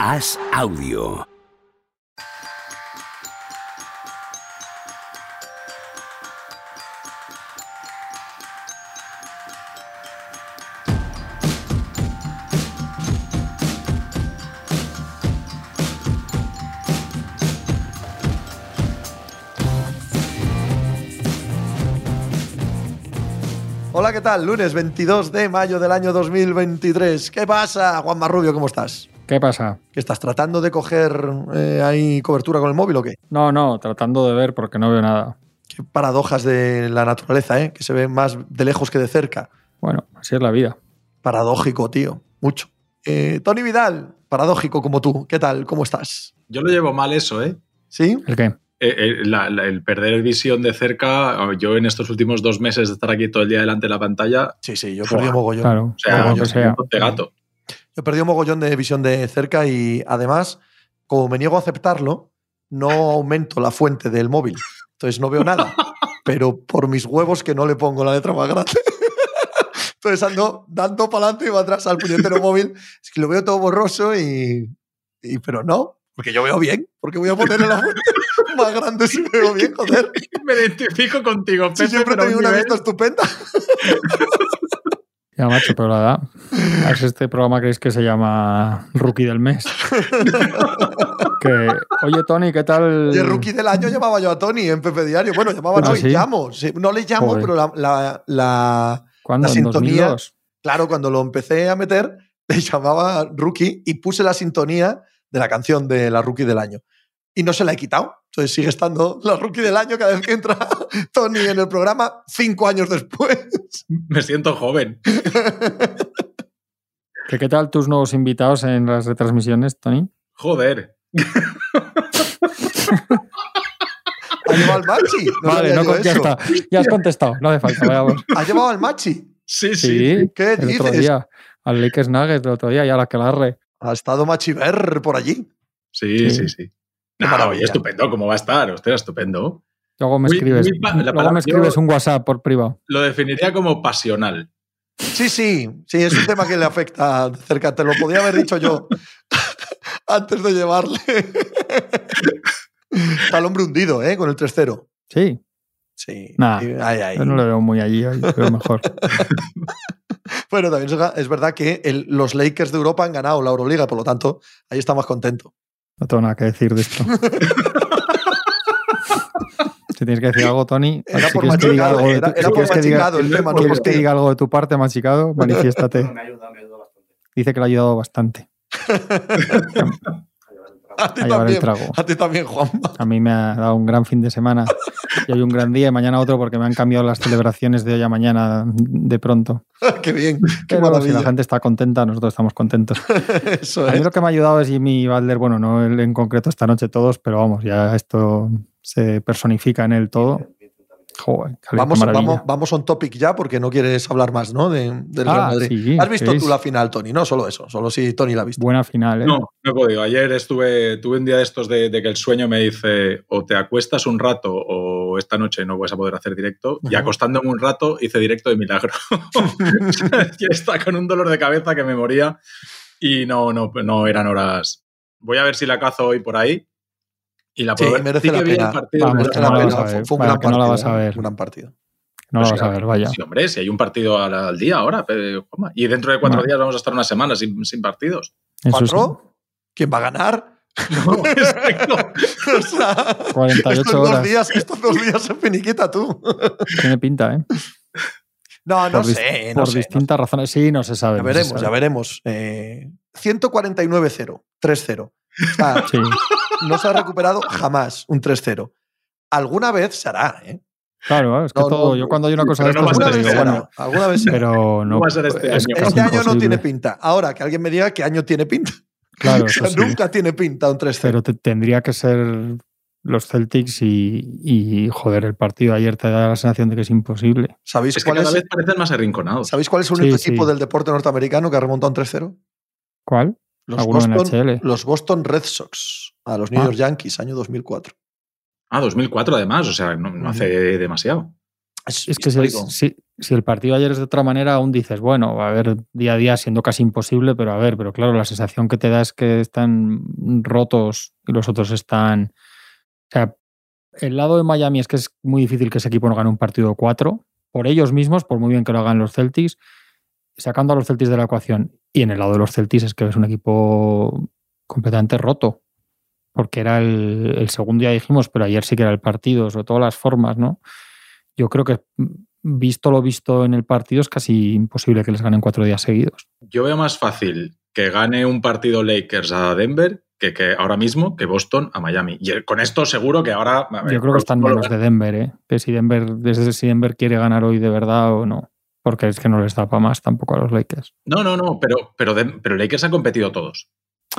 Haz audio. Hola, ¿qué tal? Lunes 22 de mayo del año 2023. ¿Qué pasa, Juan Marrubio? ¿Cómo estás? ¿Qué pasa? ¿Que estás tratando de coger eh, ahí cobertura con el móvil o qué? No, no, tratando de ver porque no veo nada. Qué paradojas de la naturaleza, ¿eh? Que se ve más de lejos que de cerca. Bueno, así es la vida. Paradójico, tío. Mucho. Eh, Tony Vidal, paradójico como tú. ¿Qué tal? ¿Cómo estás? Yo lo llevo mal eso, ¿eh? ¿Sí? ¿El qué? Eh, eh, la- la- el perder visión de cerca, yo en estos últimos dos meses de estar aquí todo el día delante de la pantalla, Sí, sí, yo perdí un mogollón. Claro, o sea, yo que sea. gato. Perdí un mogollón de visión de cerca y además, como me niego a aceptarlo, no aumento la fuente del móvil. Entonces no veo nada. pero por mis huevos que no le pongo la letra más grande. Entonces ando dando para adelante y para atrás al puñetero móvil. Es que lo veo todo borroso y, y- Pero no, porque yo veo bien. Porque voy a ponerle la fuente más grande si veo bien, joder. Me identifico contigo, Si Pepe, siempre he tenido una nivel- vista estupenda. Ya, macho, pero la edad. A ver si este programa creéis que se llama Rookie del Mes. que, oye, Tony, ¿qué tal? El rookie del año llamaba yo a Tony en Pepe Diario. Bueno, llamaba, no, ¿Ah, y sí? llamo. Sí, no le llamo, Joder. pero la, la- la- ¿Cuándo? la ¿En sintonía. 2002? Claro, cuando lo empecé a meter, le llamaba Rookie y puse la sintonía de la canción de la Rookie del año. Y no se la he quitado. Entonces sigue estando la Rookie del año cada vez que entra Tony en el programa, cinco años después. Me siento joven. ¿Que ¿Qué tal tus nuevos invitados en las retransmisiones, Tony? Joder. ¿Ha llevado al Machi? No vale, no, ya eso. está. Ya has contestado, no hace falta, vayamos. ¿Ha llevado al Machi? Sí, sí. Sí, ¿Qué el otro dices? día. Al Lakers Nuggets del otro día y a la que. Ha estado Machiver por allí. Sí, Sí. sí, sí. No, oye, estupendo, ¿cómo va a estar? Usted estupendo. Luego me Muy- escribes, muy pa- la luego palabra- me escribes un WhatsApp por privado. Lo definiría como pasional. Sí, sí, sí, es un tema que le afecta de cerca. Te lo podía haber dicho yo antes de llevarle. Está el hombre hundido, ¿eh? Con el 3-0. Sí, Sí. Nah, Sí, ay, ay. yo no lo veo muy allí, hoy, pero mejor. Bueno, también es- es verdad que el- los Lakers de Europa han ganado la Euroliga, por lo tanto, ahí está más contento. No tengo nada que decir de esto. Si tienes que decir algo, Tony, Era si por que machicado, algo de era- tu, era si por que machicado el tema, no quieres que diga algo de tu parte, machicado, manifiéstate. ayuda, me ayuda bastante. Dice que le ha ayudado bastante A ti a llevar el también, trago. a ti también, Juan. A mí me ha dado un gran fin de semana y hoy un gran día y mañana otro porque me han cambiado las celebraciones de hoy a mañana de pronto. qué bien, qué Pero si la gente está contenta, nosotros estamos contentos. Eso A mí es. lo que me ha ayudado es Jimmy Balder, bueno, no él en concreto esta noche todos, pero vamos, ya esto se personifica en él todo. Joder, Vamos, vamos, vamos on topic ya porque no quieres hablar más, ¿no? De, del Real Ah, Madrid. sí, ¿Has visto es tú la final, Tony? No, solo eso, solo si Tony la ha visto. buena final, ¿eh? No, no he podido. Ayer estuve, tuve un día de estos de, de que el sueño me dice o te acuestas un rato o esta noche no vas a poder hacer directo. Y acostándome un rato hice directo de milagro. ya está con un dolor de cabeza que me moría y no, no, no eran horas. Voy a ver si la cazo hoy por ahí y la Sí, puedo ver. merece la pena. partido, no fue- un gran que no la partido. vas a ver. Un gran partido. No lo Pues vas a ver, vaya. Sí, hombre, si hay un partido al, al día ahora, y dentro de cuatro Vale. días vamos a estar una semana sin, sin partidos. Sí. ¿Cuatro? ¿Quién va a ganar? No, no. o sea, 48 estos dos horas. días, estos dos días se finiquita tú. Tiene pinta, ¿eh? No, no Por sé, no Por sé. distintas razones. Sí, no se sabe. Ya no veremos, sabe. ya veremos. Eh, 149-0, 3-0. O sea, Sí. no se ha recuperado jamás un 3-0. Alguna vez se hará, ¿eh? Claro, es que No, todo. no, yo cuando hay una cosa de no estas siempre vez ser digo, se este hará. bueno, Alguna vez se hará. pero no. No va a ser este es año. Este año no tiene pinta. Ahora, que alguien me diga qué año tiene pinta. Claro, O sí. nunca tiene pinta un 3-0. Pero te- tendría que ser los Celtics y, y, joder, el partido de ayer te da la sensación de que es imposible. ¿Sabéis, Es que cuál cada es, vez parecen más arrinconados. ¿Sabéis cuál es el Sí, único sí. equipo del deporte norteamericano que ha remontado un 3-0? ¿Cuál? Los Boston, los Boston Red Sox a los New Ah. York Yankees, año 2004. Ah, 2004 además, o sea, no, no hace demasiado. Es, que si, si, el partido ayer es de otra manera, aún dices, bueno, va a haber día a día siendo casi imposible, pero a ver, pero claro, la sensación que te da es que están rotos y los otros están. O sea, el lado de Miami es que es muy difícil que ese equipo no gane un partido 4 por ellos mismos, por muy bien que lo hagan los Celtics, sacando a los Celtics de la ecuación. Y en el lado de los Celtics es que es un equipo completamente roto porque era el, segundo día dijimos, pero ayer sí que era el partido, sobre todo las formas, ¿no? Yo creo que visto lo visto en el partido es casi imposible que les ganen cuatro días seguidos. Yo veo más fácil que gane un partido Lakers a Denver que, que ahora mismo que Boston a Miami. Y con esto seguro que ahora... Yo creo que están menos de Denver, ¿eh? Que si Denver, desde si Denver quiere ganar hoy de verdad o no. Porque es que no les da para más tampoco a los Lakers. No, no, no, pero, pero, pero Lakers han competido todos.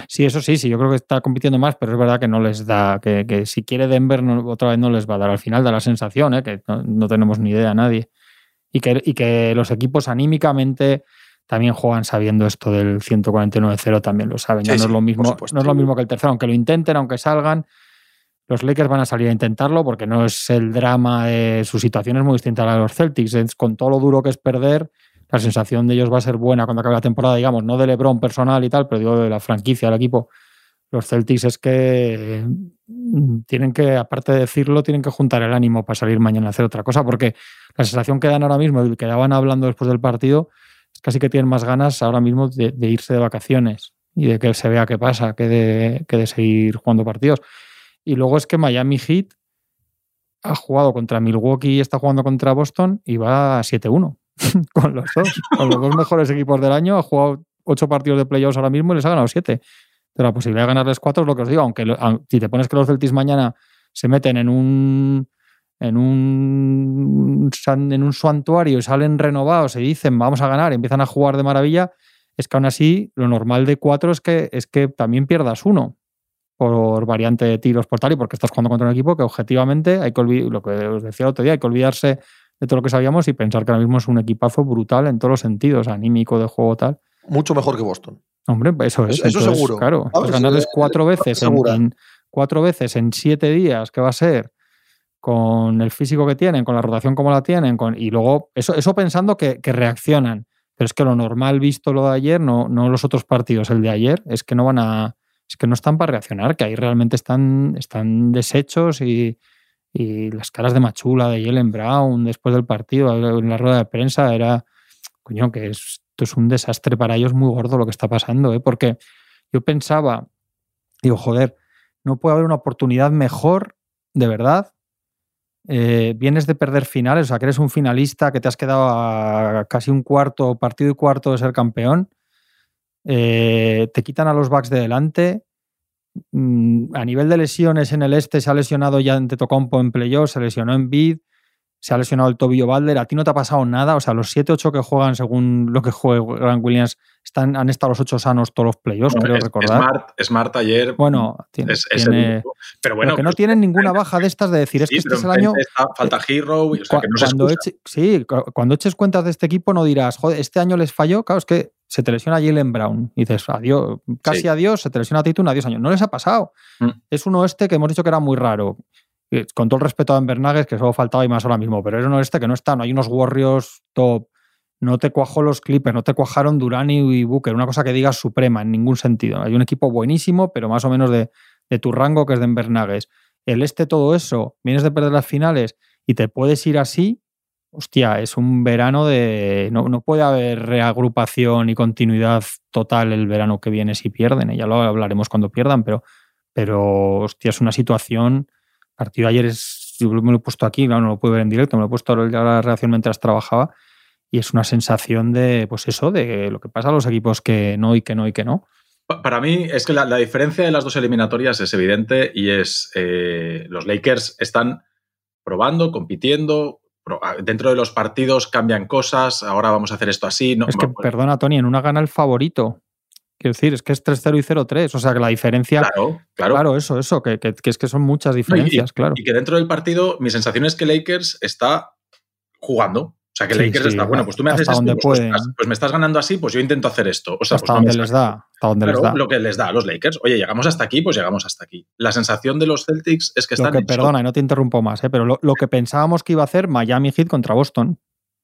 Sí, eso sí, sí, yo creo que está compitiendo más, pero es verdad que no les da, que, si quiere Denver otra vez no les va a dar. Al final da la sensación, ¿eh? que no, tenemos ni idea nadie. Y que, y que los equipos anímicamente también juegan sabiendo esto del 149-0, también lo saben. ya no, es lo mismo, no es lo mismo que el tercero, aunque lo intenten, aunque salgan. Los Lakers van a salir a intentarlo porque no es el drama de su situación, es muy distinta a la de los Celtics. Es, con todo lo duro que es perder, la sensación de ellos va a ser buena cuando acabe la temporada, digamos, no de LeBron personal y tal, pero digo de la franquicia del equipo. Los Celtics es que mm, tienen que, aparte de decirlo, tienen que juntar el ánimo para salir mañana a hacer otra cosa, porque la sensación que dan ahora mismo, y que daban hablando después del partido, es casi que tienen más ganas ahora mismo de, irse de vacaciones y de que se vea qué pasa, que de, que de seguir jugando partidos. Y luego es que Miami Heat ha jugado contra Milwaukee y está jugando contra Boston y va a 7-1. con los dos, con los dos mejores equipos del año. Ha jugado ocho partidos de playoffs ahora mismo y les ha ganado siete. Pero la posibilidad de ganarles cuatro es lo que os digo, aunque si te pones que los Celtics mañana se meten en un en un en un santuario y salen renovados y dicen vamos a ganar, empiezan a jugar de maravilla, es que aún así lo normal de cuatro es que es que también pierdas uno por variante de tiros por tal y porque estás jugando contra un equipo que objetivamente hay que olvidar, lo que os decía el otro día, hay que olvidarse de todo lo que sabíamos y pensar que ahora mismo es un equipazo brutal en todos los sentidos, anímico, de juego, tal. Mucho mejor que Boston. Hombre, eso es. Eso, seguro. Claro, ganarles cuatro veces en, cuatro veces en siete días, que va a ser con el físico que tienen, con la rotación como la tienen, con, y luego eso, eso pensando que, reaccionan. Pero es que lo normal visto lo de ayer, no, no los otros partidos, el de ayer, es que no van a. Es que no están para reaccionar, que ahí realmente están, están deshechos y, y las caras de Machula, de Jalen Brown después del partido, en la rueda de prensa, era, coño, que esto es un desastre para ellos muy gordo lo que está pasando, ¿eh? porque yo pensaba, digo, joder, no puede haber una oportunidad mejor, de verdad. Eh, vienes de perder finales, o sea, que eres un finalista, que te has quedado a casi un cuarto, partido y cuarto de ser campeón. Eh, te quitan a los backs de delante, Mm, a nivel de lesiones en el este se ha lesionado ya ante Tocompo en playoff, se lesionó en Bid, se ha lesionado el tobillo Balder. ¿A ti no te ha pasado nada? O sea, los 7-8 que juegan según lo que juega Grant Williams están, han estado los 8 sanos todos los playoffs, creo recordar. Smart, Smart ayer. Bueno, tiene, pero bueno. que no tienen ninguna baja de estas de decir, es que este es el año. falta Hero. cuando sí, cuando eches cuentas de este equipo no dirás, joder, este año les falló. Claro, es que se te lesiona Jalen Brown. Y dices, adiós, casi adiós, se te lesiona Tatum, adiós año. No les ha pasado. Mm. Es un oeste que hemos dicho que era muy raro. Con todo el respeto a Embernagues, que solo faltaba y más ahora mismo, pero es un oeste que no está, no hay unos Warriors top. No te cuajó los Clippers, no te cuajaron Durani y Booker, una cosa que digas suprema en ningún sentido. Hay un equipo buenísimo, pero más o menos de, de tu rango, que es de Embernagues. El este, todo eso, vienes de perder las finales y te puedes ir así, hostia, es un verano de. No, puede haber reagrupación y continuidad total el verano que viene si pierden. ¿eh? Ya lo hablaremos cuando pierdan, pero, pero hostia, es una situación. El partido de ayer es. Yo me lo he puesto aquí, claro, no lo puedo ver en directo, me lo he puesto a la reacción mientras trabajaba. Y es una sensación de, pues eso, de lo que pasa a los equipos que no y que no y que no. Para mí es que la, diferencia de las dos eliminatorias es evidente y es eh, los Lakers están probando, compitiendo, dentro de los partidos cambian cosas, ahora vamos a hacer esto así. No, es que, perdona, Tony, en una gana el favorito. Quiero decir, es que es 3-0 y 0-3. O sea, que la diferencia. Claro, claro. Claro, eso, eso, que, es que son muchas diferencias, claro. Y que dentro del partido, mi sensación es que Lakers está jugando. O sea, que Sí, Lakers sí, está, bueno, pues tú me hasta haces esto, pues, pues, pues me estás ganando así, pues yo intento hacer esto. O sea, hasta pues donde les da. Hasta donde Claro, les da. lo que les da a los Lakers. Oye, llegamos hasta aquí, pues llegamos hasta aquí. La sensación de los Celtics es que Lo están que, perdona, y no te interrumpo más, ¿eh? pero lo, lo que pensábamos que iba a hacer Miami Heat contra Boston.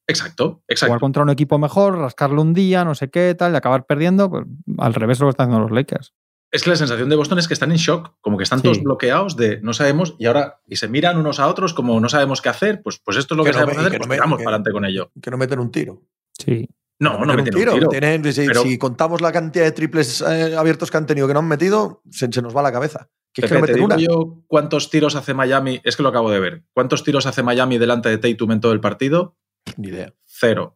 Exacto, Jugar exacto. contra un equipo mejor, rascarle un día, no sé qué, tal, y acabar perdiendo. Pues, al revés de lo que están haciendo los Lakers. Es que la sensación de Boston es que están en shock, como que están Sí. todos bloqueados de no sabemos y ahora y se miran unos a otros como no sabemos qué hacer, pues, pues esto es lo que, Que no sabemos me- hacer, que pues no me- tiramos que- para adelante con ello. Que no meten un tiro. Sí. No, no meten meten un tiro. Tienen- si, Pero- si contamos la cantidad de triples eh, abiertos que han tenido que no han metido, se, se nos va la cabeza. Que es que Pepe, no te digo una. yo cuántos tiros hace Miami, es que lo acabo de ver. ¿Cuántos tiros hace Miami delante de Tatum en todo el partido? Ni idea. Cero.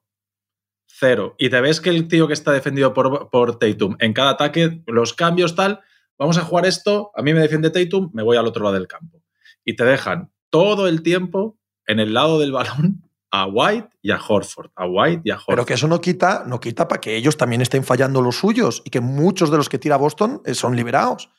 Cero. Y te ves que el tío que está defendido por, por Tatum en cada ataque, los cambios tal, vamos a jugar esto, a mí me defiende Tatum, me voy al otro lado del campo. Y te dejan todo el tiempo en el lado del balón a White y a Horford. A White y a Horford. Pero que eso no quita, no quita para que ellos también estén fallando los suyos y que muchos de los que tira Boston eh, son liberados.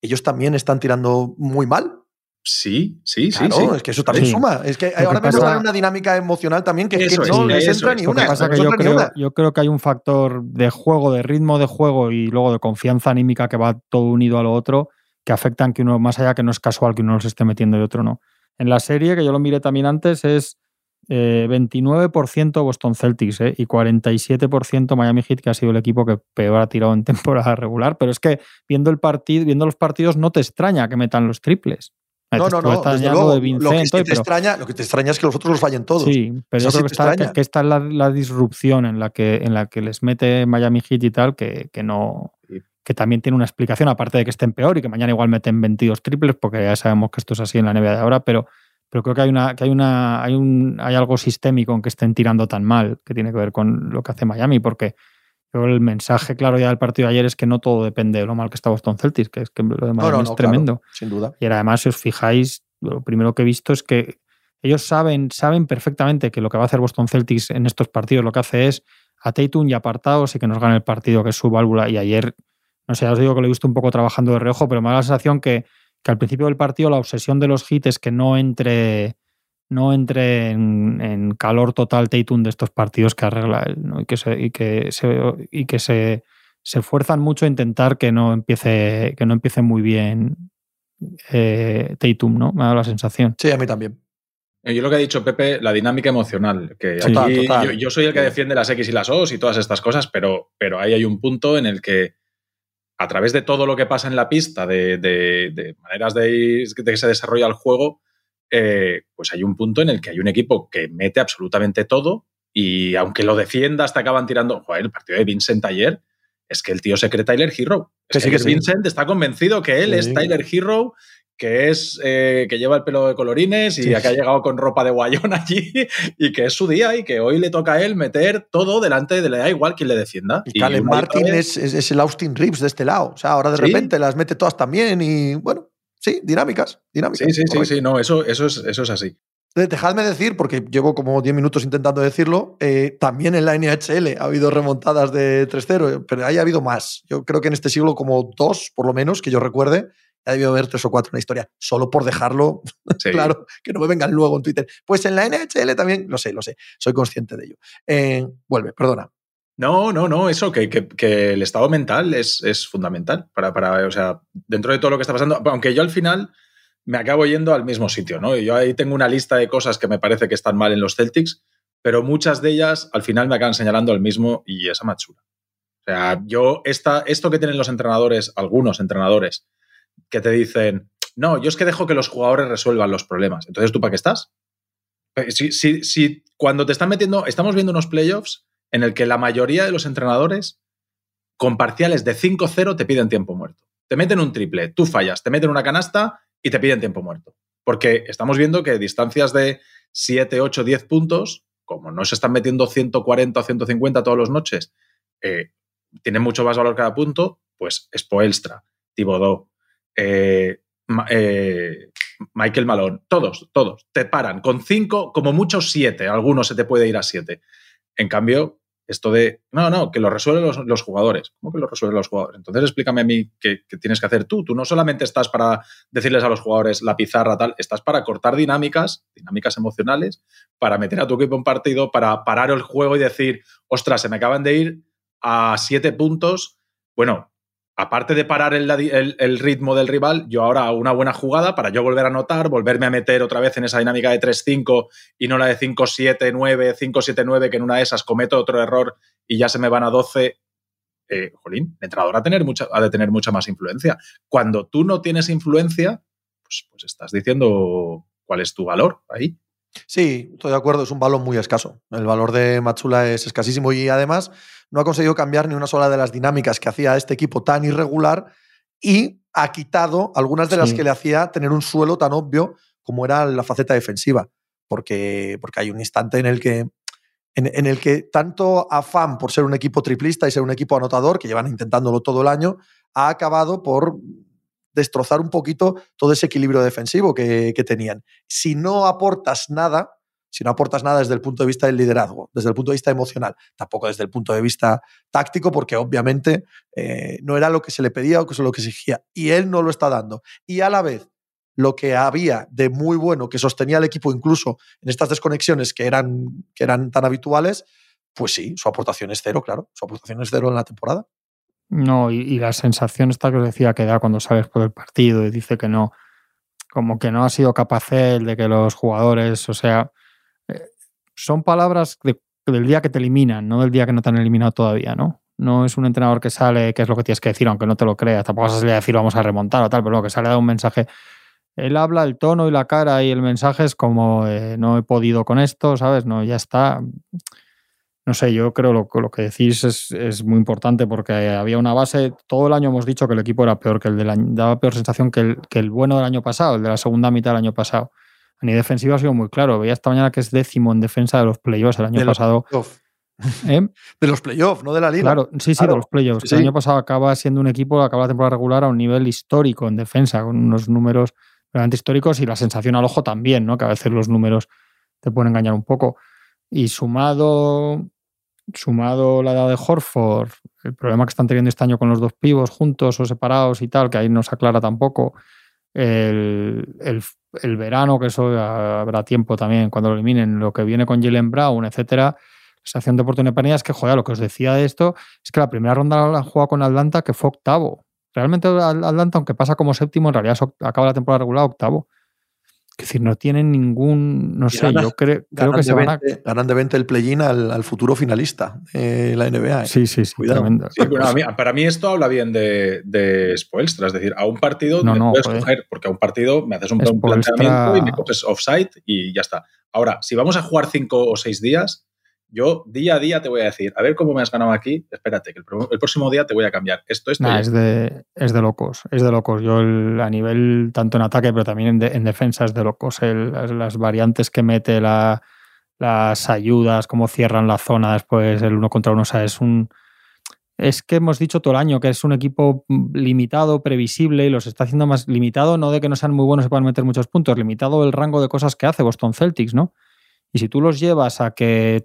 Ellos también están tirando muy mal. Sí, sí, sí, Claro, es que eso también Sí. suma. Es que que ahora mismo hay una dinámica emocional también que, es que Eso que pasa no que les yo entra ni creo, una. yo creo que hay un factor de juego, de ritmo de juego y luego de confianza anímica que va todo unido a lo otro, que afectan que uno, más allá que no es casual que uno los esté metiendo y otro no. En la serie, que yo lo miré también antes, es eh, 29% Boston Celtics eh, y 47% Miami Heat, que ha sido el equipo que peor ha tirado en temporada regular. Pero es que viendo el partido, viendo los partidos, no te extraña que metan los triples. No, Te no, estuve no. Desde luego, de lo, que sí te pero- extraña, lo que te extraña es que los otros los fallen todos. Sí, pero yo sí creo que está, que, está la, la disrupción en la que, en la que les mete Miami Heat y tal, que, que no que también tiene una explicación, aparte de que estén peor y que mañana igual meten 22 triples, porque ya sabemos que esto es así en la NBA de ahora, pero, pero creo que hay una, que hay una, hay un, hay algo sistémico en que estén tirando tan mal, que tiene que ver con lo que hace Miami, porque yo el mensaje claro ya del partido de ayer es que no todo depende de lo mal que está Boston Celtics, que es que lo de No, no, es no, tremendo. claro, sin duda. Y además, si os fijáis, lo primero que he visto es que ellos saben, saben perfectamente que lo que va a hacer Boston Celtics en estos partidos lo que hace es a Tatum y apartados y que nos gane el partido, que es su válvula. Y ayer, no sé, ya os digo que lo he visto un poco trabajando de reojo, pero me da la sensación que, que al principio del partido la obsesión de los hits es que no entre no entre en, en calor total Tatum de estos partidos que arregla él, ¿no? y que se, y que se, y que se, se esfuerzan mucho a intentar que no empiece, que no empiece muy bien eh, Tatum, ¿no? Me ha dado la sensación. Sí, a mí también. Eh, Yo lo que ha dicho Pepe, la dinámica emocional. Que Sí. aquí Total, total. Yo, yo soy el que defiende las X y las O's y todas estas cosas, pero, pero ahí hay un punto en el que a través de todo lo que pasa en la pista, de, de- de maneras de, ir- de que se desarrolla el juego, eh, pues hay un punto en el que hay un equipo que mete absolutamente todo y aunque lo defiendas, te acaban tirando. Joder, el partido de Vincent ayer es que el tío se cree Tyler Hero. Es Que sí, que sí. Vincent está convencido que él Sí. es Tyler Hero que es eh, que lleva el pelo de colorines y que ha llegado con ropa de guayón allí y que es su día y que hoy le toca a él meter todo delante de le da igual quien le defienda. Y y Martin es, es- el Austin Reeves de este lado. O sea, ahora de repente las mete todas también y bueno, sí, dinámicas. dinámicas Sí, sí, sí, correcto. sí, no, eso, eso, es, eso es así. De- Dejadme decir, porque llevo como 10 minutos intentando decirlo, eh, también en la NHL ha habido remontadas de 3-0, pero ahí ha habido más. Yo creo que en este siglo como dos, por lo menos, que yo recuerde, ha debido haber tres o cuatro en la historia, solo por dejarlo Sí. claro, que no me vengan luego en Twitter. Pues en la NHL también, lo sé, lo sé, soy consciente de ello. Eh, vuelve, perdona. No, no, no, eso, que, que- que el estado mental es, fundamental para, para, o sea, dentro de todo lo que está pasando, aunque yo al final me acabo yendo al mismo sitio, ¿no? Yo ahí tengo una lista de cosas que me parece que están mal en los Celtics, pero muchas de ellas al final me acaban señalando al mismo y esa machura. O sea, yo, esta, esto que tienen los entrenadores, algunos entrenadores, que te dicen, no, yo es que dejo que los jugadores resuelvan los problemas. Entonces, ¿tú para qué estás? Eh, Si, si, si cuando te están metiendo, estamos viendo unos playoffs en el que la mayoría de los entrenadores con parciales de 5-0 te piden tiempo muerto. Te meten un triple, tú fallas, te meten una canasta y te piden tiempo muerto. Porque estamos viendo que distancias de 7, 8, 10 puntos, como no se están metiendo 140 o 150 todas las noches, eh, tienen mucho más valor cada punto, pues Spoelstra, Thibodeau, eh, eh, Michael Malone, todos, todos, te paran con 5, como mucho 7, algunos se te puede ir a 7. En cambio, esto de, no, no, que lo resuelven los, jugadores. ¿Cómo que lo resuelven los jugadores? Entonces explícame a mí qué, tienes que hacer tú. Tú no solamente estás para decirles a los jugadores la pizarra tal, estás para cortar dinámicas, dinámicas emocionales, para meter a tu equipo en partido, para parar el juego y decir, ostras, se me acaban de ir a siete puntos. Bueno, aparte de parar el, ritmo del rival, yo ahora hago una buena jugada para yo volver a anotar, volverme a meter otra vez en esa dinámica de 3-5 y no la de 5-7-9, 5-7-9, que en una de esas cometo otro error y ya se me van a 12. Eh, jolín, el entrenador ha, tener mucha, ha de tener mucha más influencia. Cuando tú no tienes influencia, pues, pues estás diciendo cuál es tu valor ahí. Sí, estoy de acuerdo, es un valor muy escaso. El valor de Matsula es escasísimo y además no ha conseguido cambiar ni una sola de las dinámicas que hacía este equipo tan irregular y ha quitado algunas de las que le hacía tener un suelo tan obvio como era la faceta defensiva. Porque, porque hay un instante en el que en, el que tanto afán por ser un equipo triplista y ser un equipo anotador, que llevan intentándolo todo el año, ha acabado por destrozar un poquito todo ese equilibrio defensivo que, que tenían. Si no aportas nada, si no aportas nada desde el punto de vista del liderazgo, desde el punto de vista emocional, tampoco desde el punto de vista táctico, porque obviamente eh, no era lo que se le pedía o que es lo que exigía. Y él no lo está dando. Y a la vez, lo que había de muy bueno que sostenía el equipo incluso en estas desconexiones que eran, que eran tan habituales, pues sí, su aportación es cero, claro. Su aportación es cero en la temporada. No, y, la sensación esta que os decía que da cuando sales por el partido y dice que no, como que no ha sido capaz él de que los jugadores, o sea, son palabras del día que te eliminan, no del día que no te han eliminado todavía, ¿no? No es un entrenador que sale, que es lo que tienes que decir, aunque no te lo creas. Tampoco vas a salir a decir vamos a remontar o tal, pero lo que sale da un mensaje. Él habla el tono y la cara y el mensaje es como eh, no he podido con esto, ¿sabes? No, ya está. No sé, yo creo lo, lo que decís es, muy importante porque había una base. Todo el año hemos dicho que el equipo era peor que el del año, daba peor sensación que el, que el bueno del año pasado, el de la segunda mitad del año pasado a nivel defensivo ha sido muy claro. Veía esta mañana que es décimo en defensa de los playoffs el año pasado. ¿Eh? De los playoffs, no de la liga. Claro, sí, sí, de los playoffs. El año pasado acaba siendo un equipo, acaba la temporada regular a un nivel histórico en defensa, con unos números realmente históricos y la sensación al ojo también, ¿no? Que a veces los números te pueden engañar un poco. Y sumado, sumado la edad de Horford, el problema que están teniendo este año con los dos pivos juntos o separados y tal, que ahí no se aclara tampoco el, el, verano, que eso habrá tiempo también cuando lo eliminen, lo que viene con Jalen Brown, etcétera, la acción de oportunidad es que, joder, lo que os decía de esto es que la primera ronda la jugado con Atlanta, que fue octavo. Realmente Atlanta, aunque pasa como séptimo, en realidad acaba la temporada regular octavo. Es decir, no tienen ningún. No sé, yo creo, que se van a. Ganan de 20 el play-in al, futuro finalista de la NBA. ¿eh? Sí, sí, sí. Cuidado. para mí esto habla bien de, de Spoelstra. Es decir, a un partido no, no, puedes coger, porque a un partido me haces un, planteamiento y me coges offside y ya está. Ahora, si vamos a jugar cinco o seis días, yo día a día te voy a decir, a ver cómo me has ganado aquí, espérate, que el, próximo día te voy a cambiar. Esto, esto es, de, es de locos, es de locos. Yo a nivel tanto en ataque, pero también en, defensa es de locos. las, variantes que mete, las ayudas, cómo cierran la zona después, el uno contra uno, o sea, es un... Es que hemos dicho todo el año que es un equipo limitado, previsible y los está haciendo más limitado, no de que no sean muy buenos y puedan meter muchos puntos, limitado el rango de cosas que hace Boston Celtics, ¿no? Y si tú los llevas a que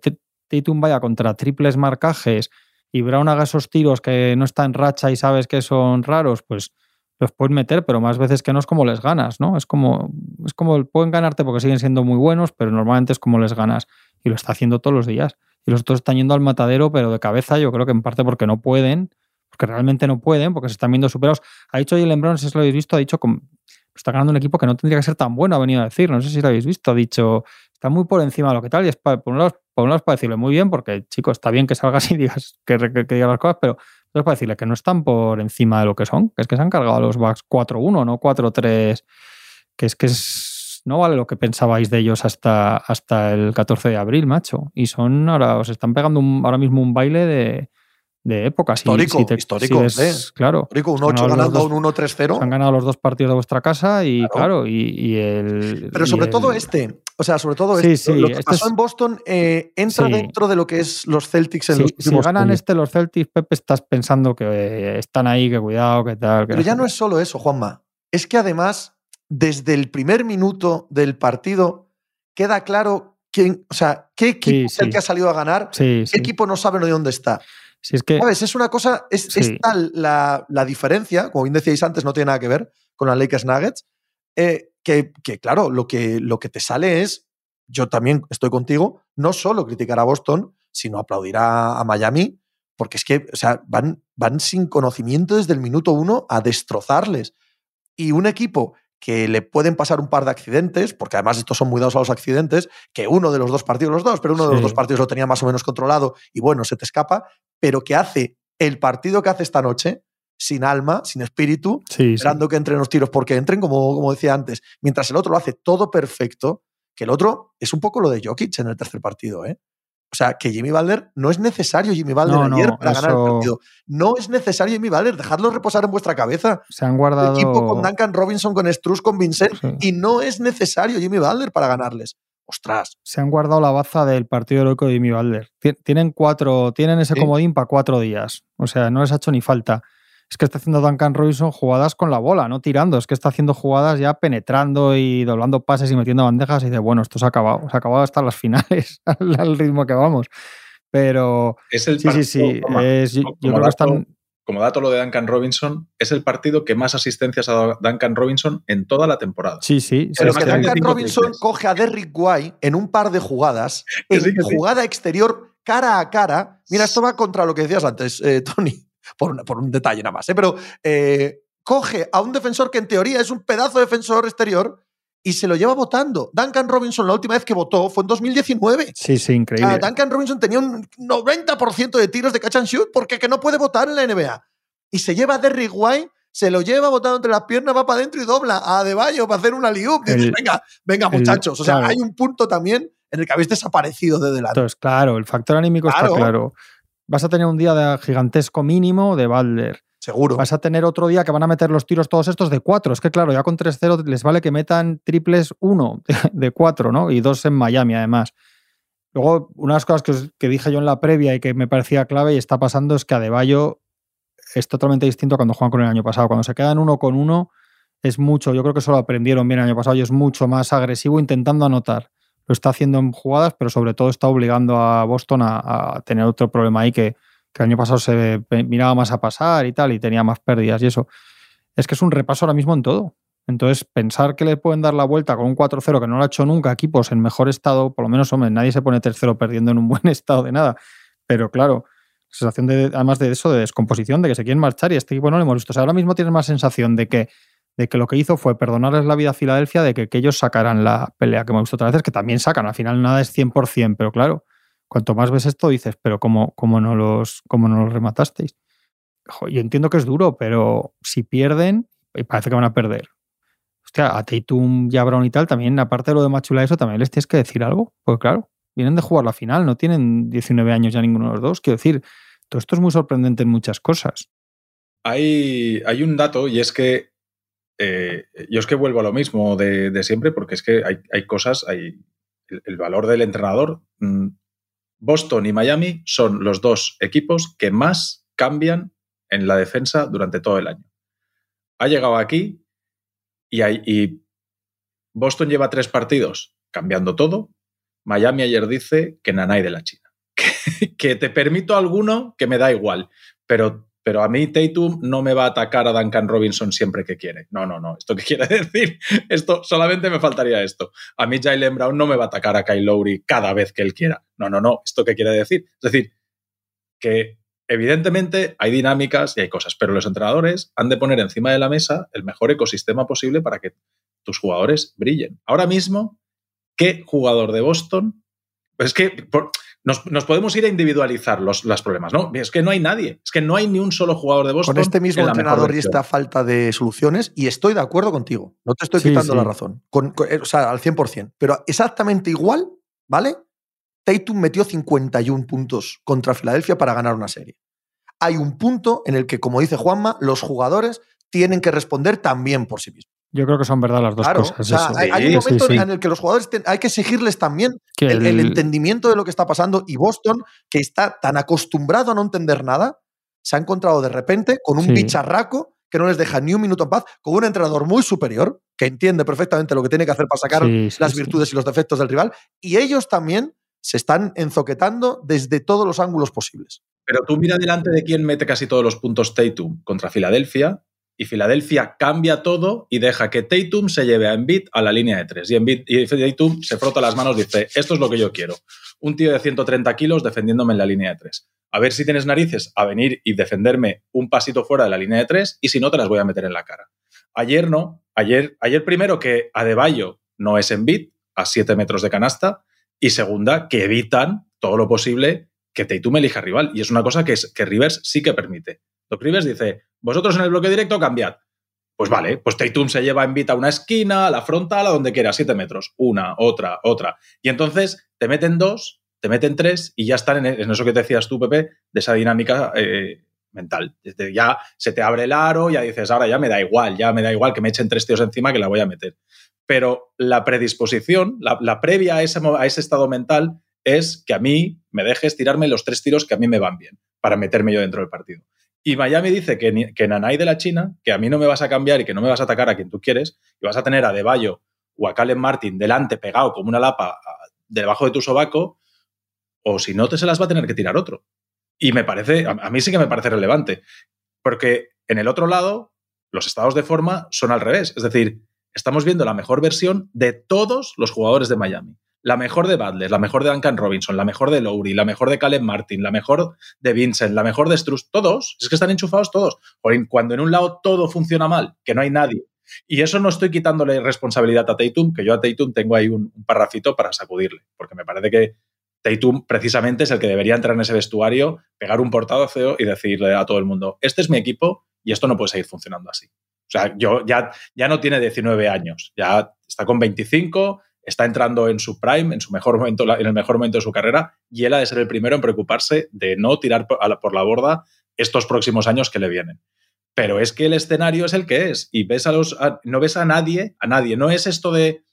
Tatum vaya contra triples marcajes y Brown haga esos tiros que no está en racha y sabes que son raros, pues los puedes meter, pero más veces que no es como les ganas, ¿no? Es como, es como pueden ganarte porque siguen siendo muy buenos, pero normalmente es como les ganas. Y lo está haciendo todos los días. Y los otros están yendo al matadero, pero de cabeza, yo creo que en parte porque no pueden, porque realmente no pueden, porque se están viendo superados. Ha dicho Jalen Brown, si lo habéis visto, ha dicho está ganando un equipo que no tendría que ser tan bueno, ha venido a decir, no sé si lo habéis visto, ha dicho, está muy por encima de lo que tal, y es lado por un lado es para decirle muy bien, porque, chico, está bien que salgas y digas que, digas las cosas, pero es para decirle que no están por encima de lo que son, que es que se han cargado a los Bucks 4-1, no 4-3, que es que no vale lo que pensabais de ellos hasta, hasta el 14 de abril, macho. Y son ahora, os están pegando ahora mismo un baile de, de épocas. Histórico, histórico. claro. Histórico, un 8 ganando un 1-3-0. Han ganado los dos partidos de vuestra casa y claro, y, el. Pero sobre todo este. O sea, sobre todo este. lo que este pasó en Boston eh, entra dentro de lo que es los Celtics en los Si ganan este los Celtics, Pepe, estás pensando que eh, están ahí, que cuidado, que tal. Pero ya no es solo eso, Juanma. Es que además, desde el primer minuto del partido, queda claro quién, o sea, ¿qué equipo es el que ha salido a ganar? ¿Qué equipo no sabe ni dónde está? Si es que ¿Sabes? Es una cosa, es, Sí. es tal la, la diferencia, como bien decíais antes, no tiene nada que ver con las Lakers Nuggets, eh, que, que, claro, lo que, lo que te sale es, yo también estoy contigo, no solo criticar a Boston, sino aplaudir a, a Miami, porque es que, o sea, van, van sin conocimiento desde el minuto uno a destrozarles. Y un equipo que le pueden pasar un par de accidentes, porque además estos son muy dados a los accidentes, que uno de los dos partidos, los dos, pero uno de los dos partidos lo tenía más o menos controlado y bueno, se te escapa, pero que hace el partido que hace esta noche sin alma, sin espíritu, sí, sí. esperando que entren los tiros porque entren, como, como decía antes, mientras el otro lo hace todo perfecto, que el otro es un poco lo de Jokic en el tercer partido, ¿eh? O sea, que Jimmy Butler, no es necesario Jimmy Butler No, no, ayer para ganar el partido. No es necesario Jimmy Butler, dejadlo reposar en vuestra cabeza. se han El guardado. equipo con Duncan Robinson, con Struz, con Vincent, Sí. y no es necesario Jimmy Butler para ganarles. Ostras, se han guardado la baza del partido heroico de Jimmy. Ti- Tienen cuatro, tienen ese Sí. comodín para cuatro días. O sea, no les ha hecho ni falta. Es que está haciendo Duncan Robinson jugadas con la bola, no tirando. Es que está haciendo jugadas ya penetrando y doblando pases y metiendo bandejas. Y dice, bueno, esto se ha acabado. Se ha acabado hasta las finales, al, ritmo que vamos. Pero Es el sí, sí, sí. es- yo, creo que están. Como dato lo de Duncan Robinson, es el partido que más asistencias ha dado Duncan Robinson en toda la temporada. Sí, sí. sí, pero es que Duncan Robinson coge a Derrick White en un par de jugadas, en sí, sí. jugada exterior, cara a cara. Mira, esto va contra lo que decías antes, eh, Tony, por, una- por un detalle nada más, ¿eh? pero eh, coge a un defensor que en teoría es un pedazo de defensor exterior y se lo lleva votando. Duncan Robinson, la última vez que votó fue en 2019. sí, sí, O increíble. sea, Duncan Robinson tenía un 90% de tiros de catch and shoot porque que no puede votar en la NBA. Y se lleva a Derrick White, se lo lleva botado entre las piernas, va para adentro y dobla a Adebayo para hacer una liup. Venga, venga, el- muchachos. O sea, claro. hay un punto también en el que habéis desaparecido de delante. Entonces, claro, el factor anímico Claro. está claro. Vas a tener un día de gigantesco mínimo de Butler. Seguro. Vas a tener otro día que van a meter los tiros todos estos de cuatro. Es que, claro, ya con 3-0 les vale que metan triples uno de cuatro, ¿no? Y dos en Miami, además. Luego, una de las cosas que, dije yo en la previa y que me parecía clave y está pasando es que Adebayo es totalmente distinto a cuando juegan con el año pasado. Cuando se quedan uno con uno, es mucho. Yo creo que eso lo aprendieron bien el año pasado y es mucho más agresivo intentando anotar. Lo está haciendo en jugadas, pero sobre todo está obligando a Boston a, a tener otro problema ahí que, que el año pasado se miraba más a pasar y tal, y tenía más pérdidas y eso. Es que es un repaso ahora mismo en todo. Entonces, pensar que le pueden dar la vuelta con un 4-0 que no lo ha hecho nunca, equipos en mejor estado, por lo menos, hombre, nadie se pone 3-0 perdiendo en un buen estado de nada. Pero claro, sensación de, además de eso, de descomposición, de que se quieren marchar y este equipo no le hemos visto. O sea, ahora mismo tienes más sensación de que, de que lo que hizo fue perdonarles la vida a Filadelfia, de que, que ellos sacaran la pelea que hemos visto otras veces, que también sacan, al final nada es 100%, pero claro, cuanto más ves esto dices, pero ¿cómo, cómo, no, los, cómo no los rematasteis? Yo entiendo que es duro, pero si pierden, y parece que van a perder. Hostia, a Tatum y a y tal, también, aparte de lo de Machula, eso también les tienes que decir algo. Porque claro, vienen de jugar la final, no tienen 19 años ya ninguno de los dos. Quiero decir, todo esto es muy sorprendente en muchas cosas. Hay, hay un dato y es que eh, yo es que vuelvo a lo mismo de, siempre porque es que hay, hay cosas, hay el, el, valor del entrenador. Boston y Miami son los dos equipos que más cambian en la defensa durante todo el año. Ha llegado aquí y Boston lleva tres partidos cambiando todo. Miami ayer dice que nanay de la China. Que, que te permito alguno que me da igual, pero pero a mí Tatum no me va a atacar a Duncan Robinson siempre que quiere. No, no, no. ¿Esto qué quiere decir? Esto solamente me faltaría esto. A mí Jalen Brown no me va a atacar a Kyle Lowry cada vez que él quiera. No, no, no. ¿Esto qué quiere decir? Es decir, que evidentemente hay dinámicas y hay cosas, pero los entrenadores han de poner encima de la mesa el mejor ecosistema posible para que tus jugadores brillen. Ahora mismo, ¿qué jugador de Boston? Es que por, nos, nos, podemos ir a individualizar los, los, problemas, ¿no? Es que no hay nadie, es que no hay ni un solo jugador de Boston. Con este mismo en entrenador y esta falta de soluciones, y estoy de acuerdo contigo, no te estoy sí, quitando sí. la razón, con, con, o sea, al 100%, pero exactamente igual, ¿vale? Tatum metió 51 puntos contra Filadelfia para ganar una serie. Hay un punto en el que, como dice Juanma, los jugadores tienen que responder también por sí mismos. Yo creo que son verdad las dos claro, cosas. O sea, eso. hay, hay, un momento sí, en el que los jugadores ten, hay que exigirles también el, el, el, entendimiento de lo que está pasando y Boston, que está tan acostumbrado a no entender nada, se ha encontrado de repente con un sí. bicharraco que no les deja ni un minuto en paz, con un entrenador muy superior, que entiende perfectamente lo que tiene que hacer para sacar Sí, sí, las sí. virtudes y los defectos del rival, y ellos también se están enzoquetando desde todos los ángulos posibles. Pero tú mira delante de quién mete casi todos los puntos Tatum contra Filadelfia y Filadelfia cambia todo y deja que Tatum se lleve a Embiid a la línea de tres. Y, Embiid, y Tatum se frota las manos y dice, esto es lo que yo quiero. Un tío de 130 kilos defendiéndome en la línea de tres. A ver si tienes narices a venir y defenderme un pasito fuera de la línea de tres y si no te las voy a meter en la cara. Ayer no. Ayer, ayer primero que Adebayo no es Embiid a 7 metros de canasta y segunda que evitan todo lo posible que Tatum elija rival. Y es una cosa que, es, que Rivers sí que permite. Doc Rivers dice, vosotros en el bloque directo cambiad. Pues vale, pues Tatum se lleva en Embiid a una esquina, a la frontal, a donde quiera, siete metros. Una, otra, otra. Y entonces te meten dos, te meten tres y ya están en, eso que te decías tú, Pepe, de esa dinámica eh, mental. Ya se te abre el aro, ya dices, ahora ya me da igual, ya me da igual que me echen tres tíos encima que la voy a meter. Pero la predisposición, la, previa a ese estado mental es que a mí me dejes tirarme los tres tiros que a mí me van bien para meterme yo dentro del partido. Y Miami dice que, que Nanay de la China, que a mí no me vas a cambiar y que no me vas a atacar a quien tú quieres, y vas a tener a De Bayo o a Calen Martin delante pegado como una lapa debajo de tu sobaco, o si no, te se las va a tener que tirar otro. Y me parece, a mí sí que me parece relevante, porque en el otro lado, los estados de forma son al revés. Es decir, estamos viendo la mejor versión de todos los jugadores de Miami. La mejor de Butler, la mejor de Duncan Robinson, la mejor de Lowry, la mejor de Caleb Martin, la mejor de Vincent, la mejor de Struz, todos. Es que están enchufados todos. Cuando en un lado todo funciona mal, que no hay nadie. Y eso no estoy quitándole responsabilidad a Tatum, que yo a Tatum tengo ahí un, un parrafito para sacudirle, porque me parece que Tatum precisamente es el que debería entrar en ese vestuario, pegar un portado feo y decirle a todo el mundo, este es mi equipo y esto no puede seguir funcionando así. O sea, yo ya, ya no tiene 19 años, ya está con 25, está entrando en su prime, en su mejor momento, en el mejor momento de su carrera, y él ha de ser el primero en preocuparse de no tirar por la borda estos próximos años que le vienen. Pero es que el escenario es el que es, y ves a los, no ves a nadie, a nadie. No es esto de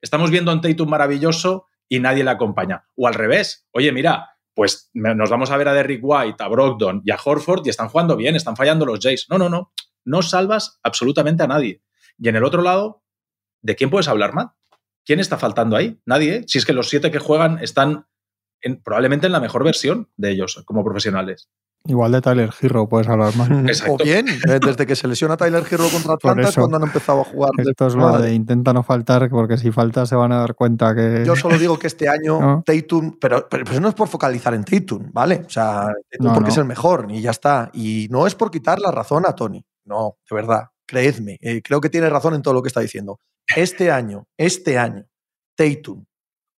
estamos viendo a un Tatum maravilloso y nadie le acompaña. O al revés, oye, mira, pues nos vamos a ver a Derrick White, a Brogdon y a Horford y están jugando bien, están fallando los Jays. No, no, no. No salvas absolutamente a nadie. Y en el otro lado, ¿de quién puedes hablar mal? ¿Quién está faltando ahí? Nadie. ¿eh? Si es que los siete que juegan están en, probablemente en la mejor versión de ellos como profesionales. Igual de Tyler Hero puedes hablar más. Exacto. O bien, desde que se lesiona Tyler Hero contra Atlanta es cuando han empezado a jugar. Esto es lo de intenta no faltar, porque si falta se van a dar cuenta que. Yo solo digo que este año ¿No? Tatum, pero, pero, pero, no es por focalizar en Tatum, ¿vale? O sea, Tatum no, porque no. es el mejor y ya está. Y no es por quitar la razón a Tony. No, de verdad, creedme. Eh, creo que tiene razón en todo lo que está diciendo. Este año, este año, Tatum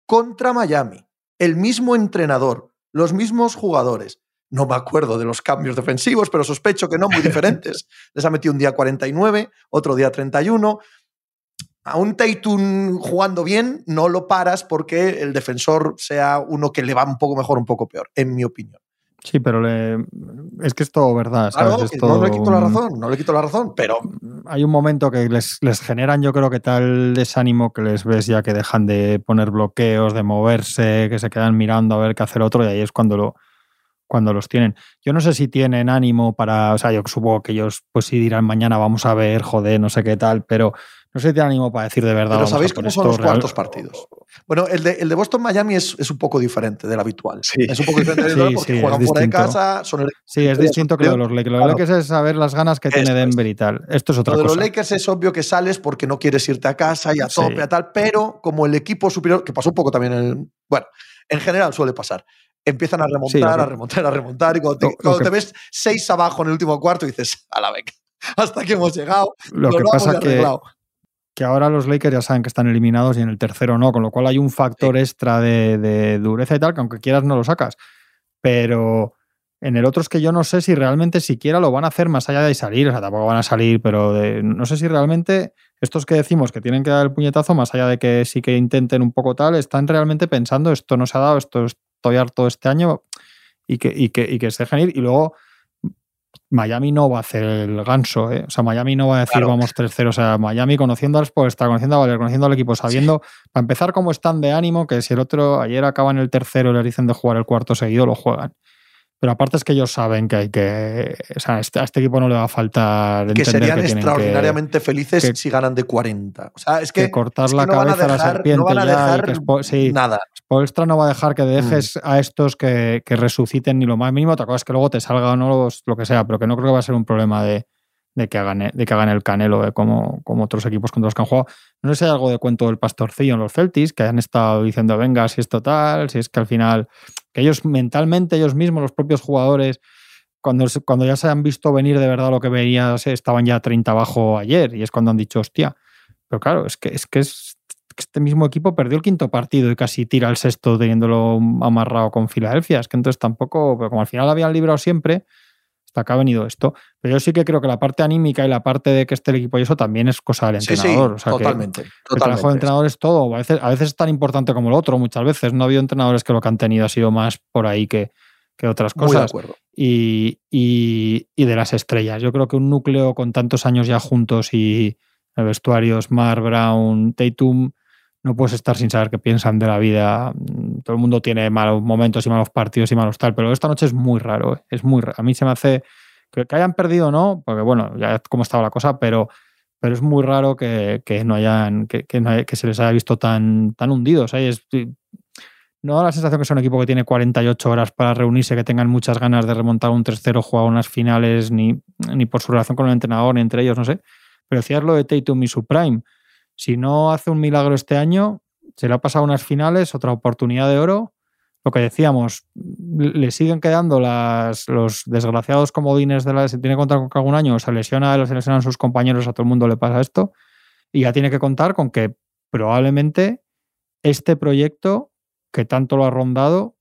contra Miami, el mismo entrenador, los mismos jugadores. No me acuerdo de los cambios defensivos, pero sospecho que no muy diferentes. Les ha metido un día 49, otro día 31. A un Tatum jugando bien no lo paras porque el defensor sea uno que le va un poco mejor, un poco peor, en mi opinión. Sí, pero le... es que es todo verdad. ¿sabes? Claro, es todo... No le quito la razón, no le quito la razón, pero. Hay un momento que les, les, generan, yo creo que tal desánimo que les ves ya que dejan de poner bloqueos, de moverse, que se quedan mirando a ver qué hacer otro, y ahí es cuando lo, cuando los tienen. Yo no sé si tienen ánimo para, o sea, yo supongo que ellos pues sí dirán mañana vamos a ver, joder, no sé qué tal, pero no sé si tienen ánimo para decir de verdad. Pero sabéis cómo son los real... cuartos partidos. Bueno, el de, el de Boston Miami es, es, un poco diferente del habitual. Sí. Es un poco diferente del sí, porque sí, juegan fuera de casa. Son el... Sí, es distinto que lo de los Lakers. Lo de los Lakers es saber las ganas que tiene Denver y tal. Esto es otra lo cosa. de los Lakers es obvio que sales porque no quieres irte a casa y a tope, a tal, pero como el equipo superior, que pasó un poco también en el, Bueno, en general suele pasar empiezan a remontar, sí, a remontar, a remontar. Y cuando, te, cuando te, ves seis abajo en el último cuarto, dices, a la beca, hasta aquí hemos llegado. Lo, lo que pasa que, que ahora los Lakers ya saben que están eliminados y en el tercero no, con lo cual hay un factor sí. extra de, de, dureza y tal, que aunque quieras no lo sacas. Pero en el otro es que yo no sé si realmente siquiera lo van a hacer más allá de salir, o sea, tampoco van a salir, pero de, no sé si realmente estos que decimos que tienen que dar el puñetazo, más allá de que sí que intenten un poco tal, están realmente pensando esto no se ha dado, esto estoy harto este año y que, y que, y que se dejen ir. Y luego Miami no va a hacer el ganso, ¿eh? o sea, Miami no va a decir claro. vamos 3-0, o sea, Miami conociendo al Spurs, está conociendo a Valer, conociendo al equipo, sabiendo, sí. para empezar, cómo están de ánimo, que si el otro ayer acaban el tercero y le dicen de jugar el cuarto seguido, lo juegan. Pero aparte es que ellos saben que hay que. O sea, este, a este equipo no le va a faltar. Que serían extraordinariamente felices si ganan de 40. O sea, es que. cortar la cabeza a, la serpiente no van a dejar sí, nada. Spolstra no va a dejar que dejes mm. a estos que, que, resuciten ni lo más mínimo. Otra cosa es que luego te salga o no lo que sea, pero que no creo que va a ser un problema de, de que hagan, de que hagan el canelo de como, como otros equipos contra los que han jugado. No sé si hay algo de cuento del pastorcillo en los Celtics, que han estado diciendo, venga, si es total, si es que al final, que ellos mentalmente, ellos mismos, los propios jugadores, cuando, cuando ya se han visto venir de verdad lo que veía, estaban ya 30 abajo ayer, y es cuando han dicho, hostia. Pero claro, es que es que es, este mismo equipo perdió el quinto partido y casi tira el sexto teniéndolo amarrado con Filadelfia. Es que entonces tampoco, pero como al final habían librado siempre, hasta acá ha venido esto. Pero yo sí que creo que la parte anímica y la parte de que esté el equipo y eso también es cosa del entrenador. totalmente. el trabajo del entrenador es todo. A veces, a veces es tan importante como lo otro, muchas veces. No ha habido entrenadores que lo que han tenido ha sido más por ahí que, que otras cosas. Muy de acuerdo. Y, y, y, de las estrellas. Yo creo que un núcleo con tantos años ya juntos y el vestuario, Smart, Brown, Tatum, no puedes estar sin saber qué piensan de la vida. Todo el mundo tiene malos momentos y malos partidos y malos tal, pero esta noche es muy raro. ¿eh? Es muy A mí se me hace que, hayan perdido no, porque bueno, ya cómo estaba la cosa, pero, pero es muy raro que, no hayan, que, que, se les haya visto tan, tan hundidos. ¿eh? Es, no da la sensación que sea un equipo que tiene 48 horas para reunirse, que tengan muchas ganas de remontar un 3-0, jugar unas finales, ni, ni por su relación con el entrenador, ni entre ellos, no sé. Pero decías lo de Tatum y su prime si no hace un milagro este año, se le ha pasado unas finales, otra oportunidad de oro. Lo que decíamos, le siguen quedando las, los desgraciados comodines de la. Se tiene que contar con que algún año se lesiona se lesionan sus compañeros, a todo el mundo le pasa esto. Y ya tiene que contar con que probablemente este proyecto que tanto lo ha rondado,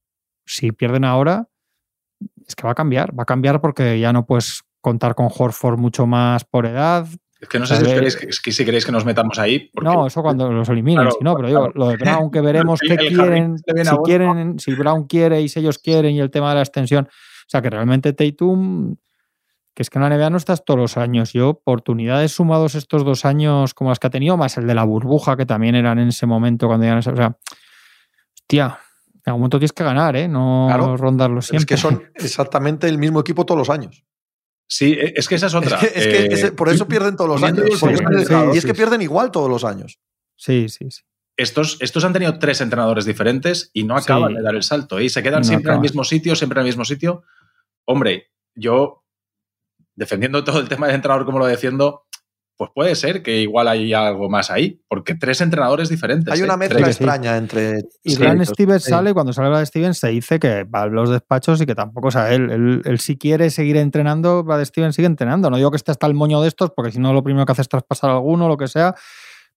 si pierden ahora, es que va a cambiar. Va a cambiar porque ya no puedes contar con Horford mucho más por edad, es que no sé si, queréis, que, si queréis que nos metamos ahí. no, eso cuando los eliminen, si no, pero digo, lo de Brown, que veremos qué quieren, si quieren, si Brown quiere y si ellos quieren, y el tema de la extensión. O sea, que realmente Tatum, que es que en la NBA no estás todos los años. Yo, oportunidades sumados estos dos años como las que ha tenido, más el de la burbuja, que también eran en ese momento cuando ya O sea, hostia, en algún momento tienes que ganar, ¿eh? No rondarlo siempre. Es que son exactamente el mismo equipo todos los años. Sí, e, es que esa es otra. Es que, por eso pierden todos los años. y es que pierden igual todos los años. Sí, sí, sí. Estos, estos han tenido tres entrenadores diferentes y no acaban de dar el salto. ¿eh? Y se quedan siempre en el mismo sitio, siempre en el mismo sitio. Hombre, yo, defendiendo todo el tema del entrenador como lo defiendo, pues puede ser que igual hay algo más ahí, porque tres entrenadores diferentes. Hay una ¿eh? mezcla extraña entre. Y Ryan Stevens sale, cuando sale de Stevens, se dice que va a los despachos y que tampoco, o sea, él, él, si quiere seguir entrenando, Brad Stevens sigue entrenando. No digo que esté hasta el moño de estos, porque si no, lo primero que hace es traspasar a alguno, lo que sea,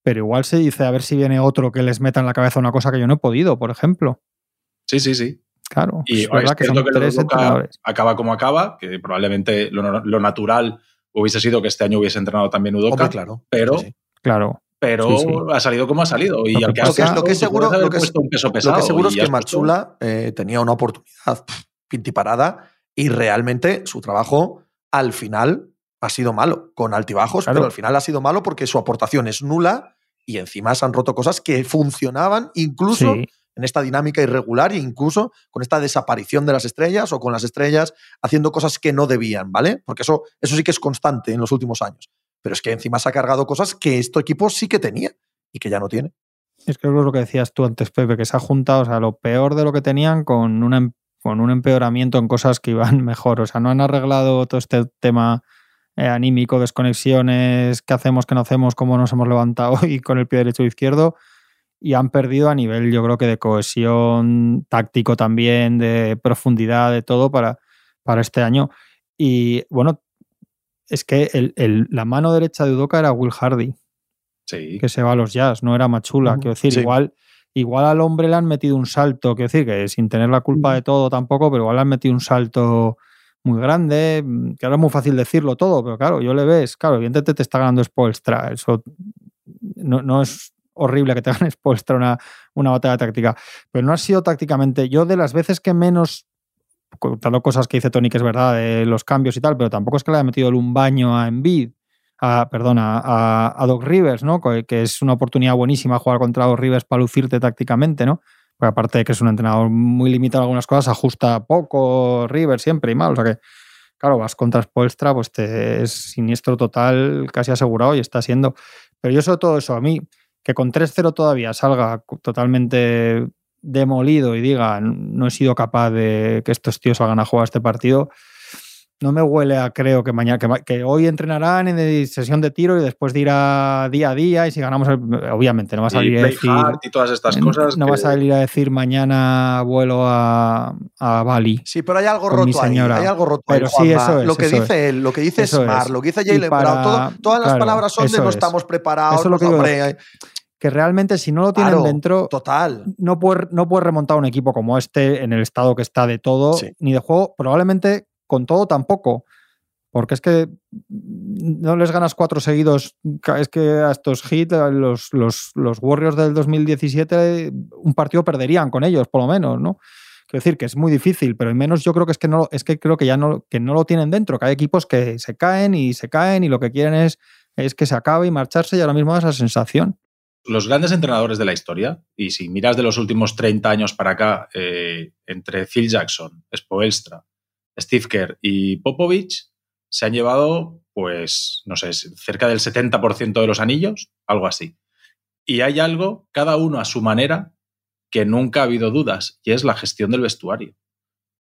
pero igual se dice a ver si viene otro que les meta en la cabeza una cosa que yo no he podido, por ejemplo. Sí, sí, sí. Claro. Y es verdad que, son que tres entrenadores. acaba como acaba, que probablemente lo, lo natural hubiese sido que este año hubiese entrenado también Udoka, claro. pero, claro. pero ha salido como ha salido. Y lo que, lo que, seguro, lo que, seguro es que Machula eh, tenía una oportunidad pintiparada y realmente su trabajo al final ha sido malo, con altibajos, pero al final ha sido malo porque su aportación es nula y encima se han roto cosas que funcionaban incluso en esta dinámica irregular e incluso con esta desaparición de las estrellas o con las estrellas haciendo cosas que no debían, ¿vale? Porque eso, eso sí que es constante en los últimos años. Pero es que encima se ha cargado cosas que este equipo sí que tenía y que ya no tiene. Es que es lo que decías tú antes, Pepe, que se ha juntado, o sea, lo peor de lo que tenían con, em, con un empeoramiento en cosas que iban mejor. O sea, no han arreglado todo este tema eh, anímico, desconexiones, qué hacemos, qué no hacemos, cómo nos hemos levantado y con el pie derecho o izquierdo y han perdido a nivel, yo creo que de cohesión táctico también, de profundidad, de todo para, para este año. Y bueno, es que el, la mano derecha de Udoka era Will Hardy, sí. que se va a los jazz, no era Machula. Quiero decir, igual, igual al hombre le han metido un salto, quiero decir, que sin tener la culpa de todo tampoco, pero igual le han metido un salto muy grande, que ahora es muy fácil decirlo todo, pero claro, yo le ves, claro, evidentemente te está ganando Spolstra, eso no, no es horrible que te ganes puesta una, una batalla táctica. Pero no ha sido tácticamente. Yo, de las veces que menos contando cosas que dice Tony que es verdad de los cambios y tal, pero tampoco es que le haya metido un baño a Embiid, a, perdona, a, Doc Rivers, ¿no? Que, es una oportunidad buenísima jugar contra Doc Rivers para lucirte tácticamente, ¿no? Porque aparte de que es un entrenador muy limitado en algunas cosas, ajusta poco, River siempre y mal. O sea que, claro, vas contra Spoelstra, pues te es siniestro total, casi asegurado y está siendo. Pero yo sobre todo eso, a mí, que con 3-0 todavía salga totalmente demolido y diga no he sido capaz de que estos tíos salgan a jugar este partido, no me huele a creo que mañana que, hoy entrenarán en sesión de tiro y después dirá día a día y si ganamos obviamente no va a salir a decir y todas estas cosas no va a salir a decir mañana vuelo a, a Bali sí pero hay algo roto ahí hay algo roto pero sí eso es, lo que dice él lo que dice Smart lo que dice Jalen Brown todas las palabras son de no estamos preparados eso lo que que realmente si no lo tienen dentro, total. No puede, no puede remontar un equipo como este en el estado que está de todo, ni de juego. Probablemente con todo tampoco. Porque es que no les ganas cuatro seguidos. Es que a estos hits, los, los, los Warriors del 2017, un partido perderían con ellos, por lo menos, ¿no? Quiero decir que es muy difícil, pero al menos yo creo que es que no, es que creo que ya no, que no lo tienen dentro, que hay equipos que se caen y se caen y lo que quieren es, es que se acabe y marcharse y ahora mismo da esa sensación. Los grandes entrenadores de la historia, y si miras de los últimos 30 años para acá, eh, entre Phil Jackson, Spoelstra, Steve Kerr y Popovich se han llevado, pues, no sé, cerca del 70% de los anillos, algo así. Y hay algo, cada uno a su manera, que nunca ha habido dudas, y es la gestión del vestuario.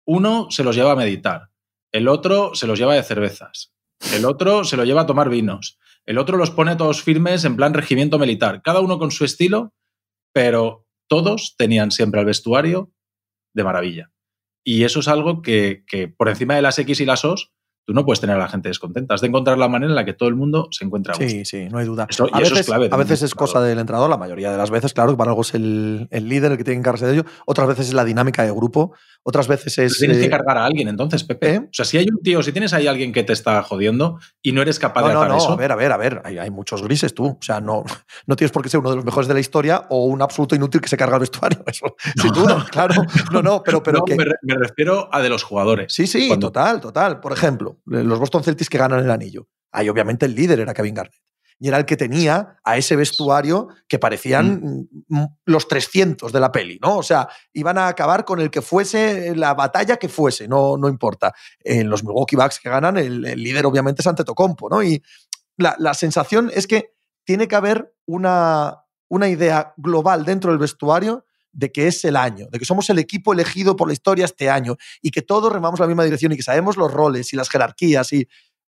Uno se los lleva a meditar, el otro se los lleva de cervezas, el otro se lo lleva a tomar vinos, el otro los pone todos firmes en plan regimiento militar, cada uno con su estilo, pero todos tenían siempre al vestuario de maravilla. Y eso es algo que, por encima de las X y las O's, tú no puedes tener a la gente descontenta. Has de encontrar la manera en la que todo el mundo se encuentra a Sí, sí, no hay duda. a, veces, es clave a veces es cosa del entrenador, la mayoría de las veces, claro, que para algo es el, líder el que tiene que encargarse de ello. Otras veces es la dinámica de grupo. Otras veces es. tienes que eh, cargar a alguien, entonces, Pepe. ¿Eh? O sea, si hay un tío, si tienes ahí alguien que te está jodiendo y no eres capaz de hacer no, eso. A ver, a ver, a ver. Hay, muchos grises tú. O sea, no, no tienes por qué ser uno de los mejores de la historia o un absoluto inútil que se carga el vestuario. Eso, sin duda, claro. No, no, pero. pero me, refiero a de los jugadores. Sí, sí, total, total. Por ejemplo, los Boston Celtics que ganan el anillo. Ahí, obviamente, el líder era Kevin Garnett y era el que tenía a ese vestuario que parecían mm. los 300 de la peli, ¿no? O sea, iban a acabar con el que fuese la batalla que fuese, no, no importa. En los Milwaukee Bucks que ganan, el, líder obviamente es Antetokounmpo, ¿no? Y la, sensación es que tiene que haber una, una idea global dentro del vestuario de que es el año, de que somos el equipo elegido por la historia este año y que todos remamos la misma dirección y que sabemos los roles y las jerarquías y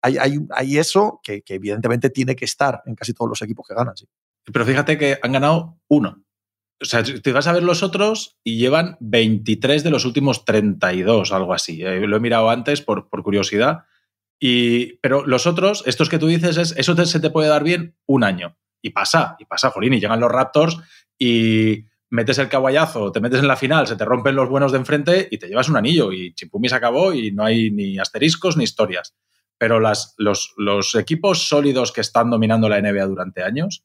hay, eso que, evidentemente tiene que estar en casi todos los equipos que ganan. Pero fíjate que han ganado uno. O sea, te vas a ver los otros y llevan 23 de los últimos 32, algo así. Eh, lo he mirado antes por, por curiosidad. Y, pero los otros, estos que tú dices, es, eso se te puede dar bien un año. Y pasa, y pasa, Jolín, y llegan los Raptors y metes el caguayazo, te metes en la final, se te rompen los buenos de enfrente y te llevas un anillo. Y Chimpumi se acabó y no hay ni asteriscos ni historias pero las, los, los, equipos sólidos que están dominando la NBA durante años,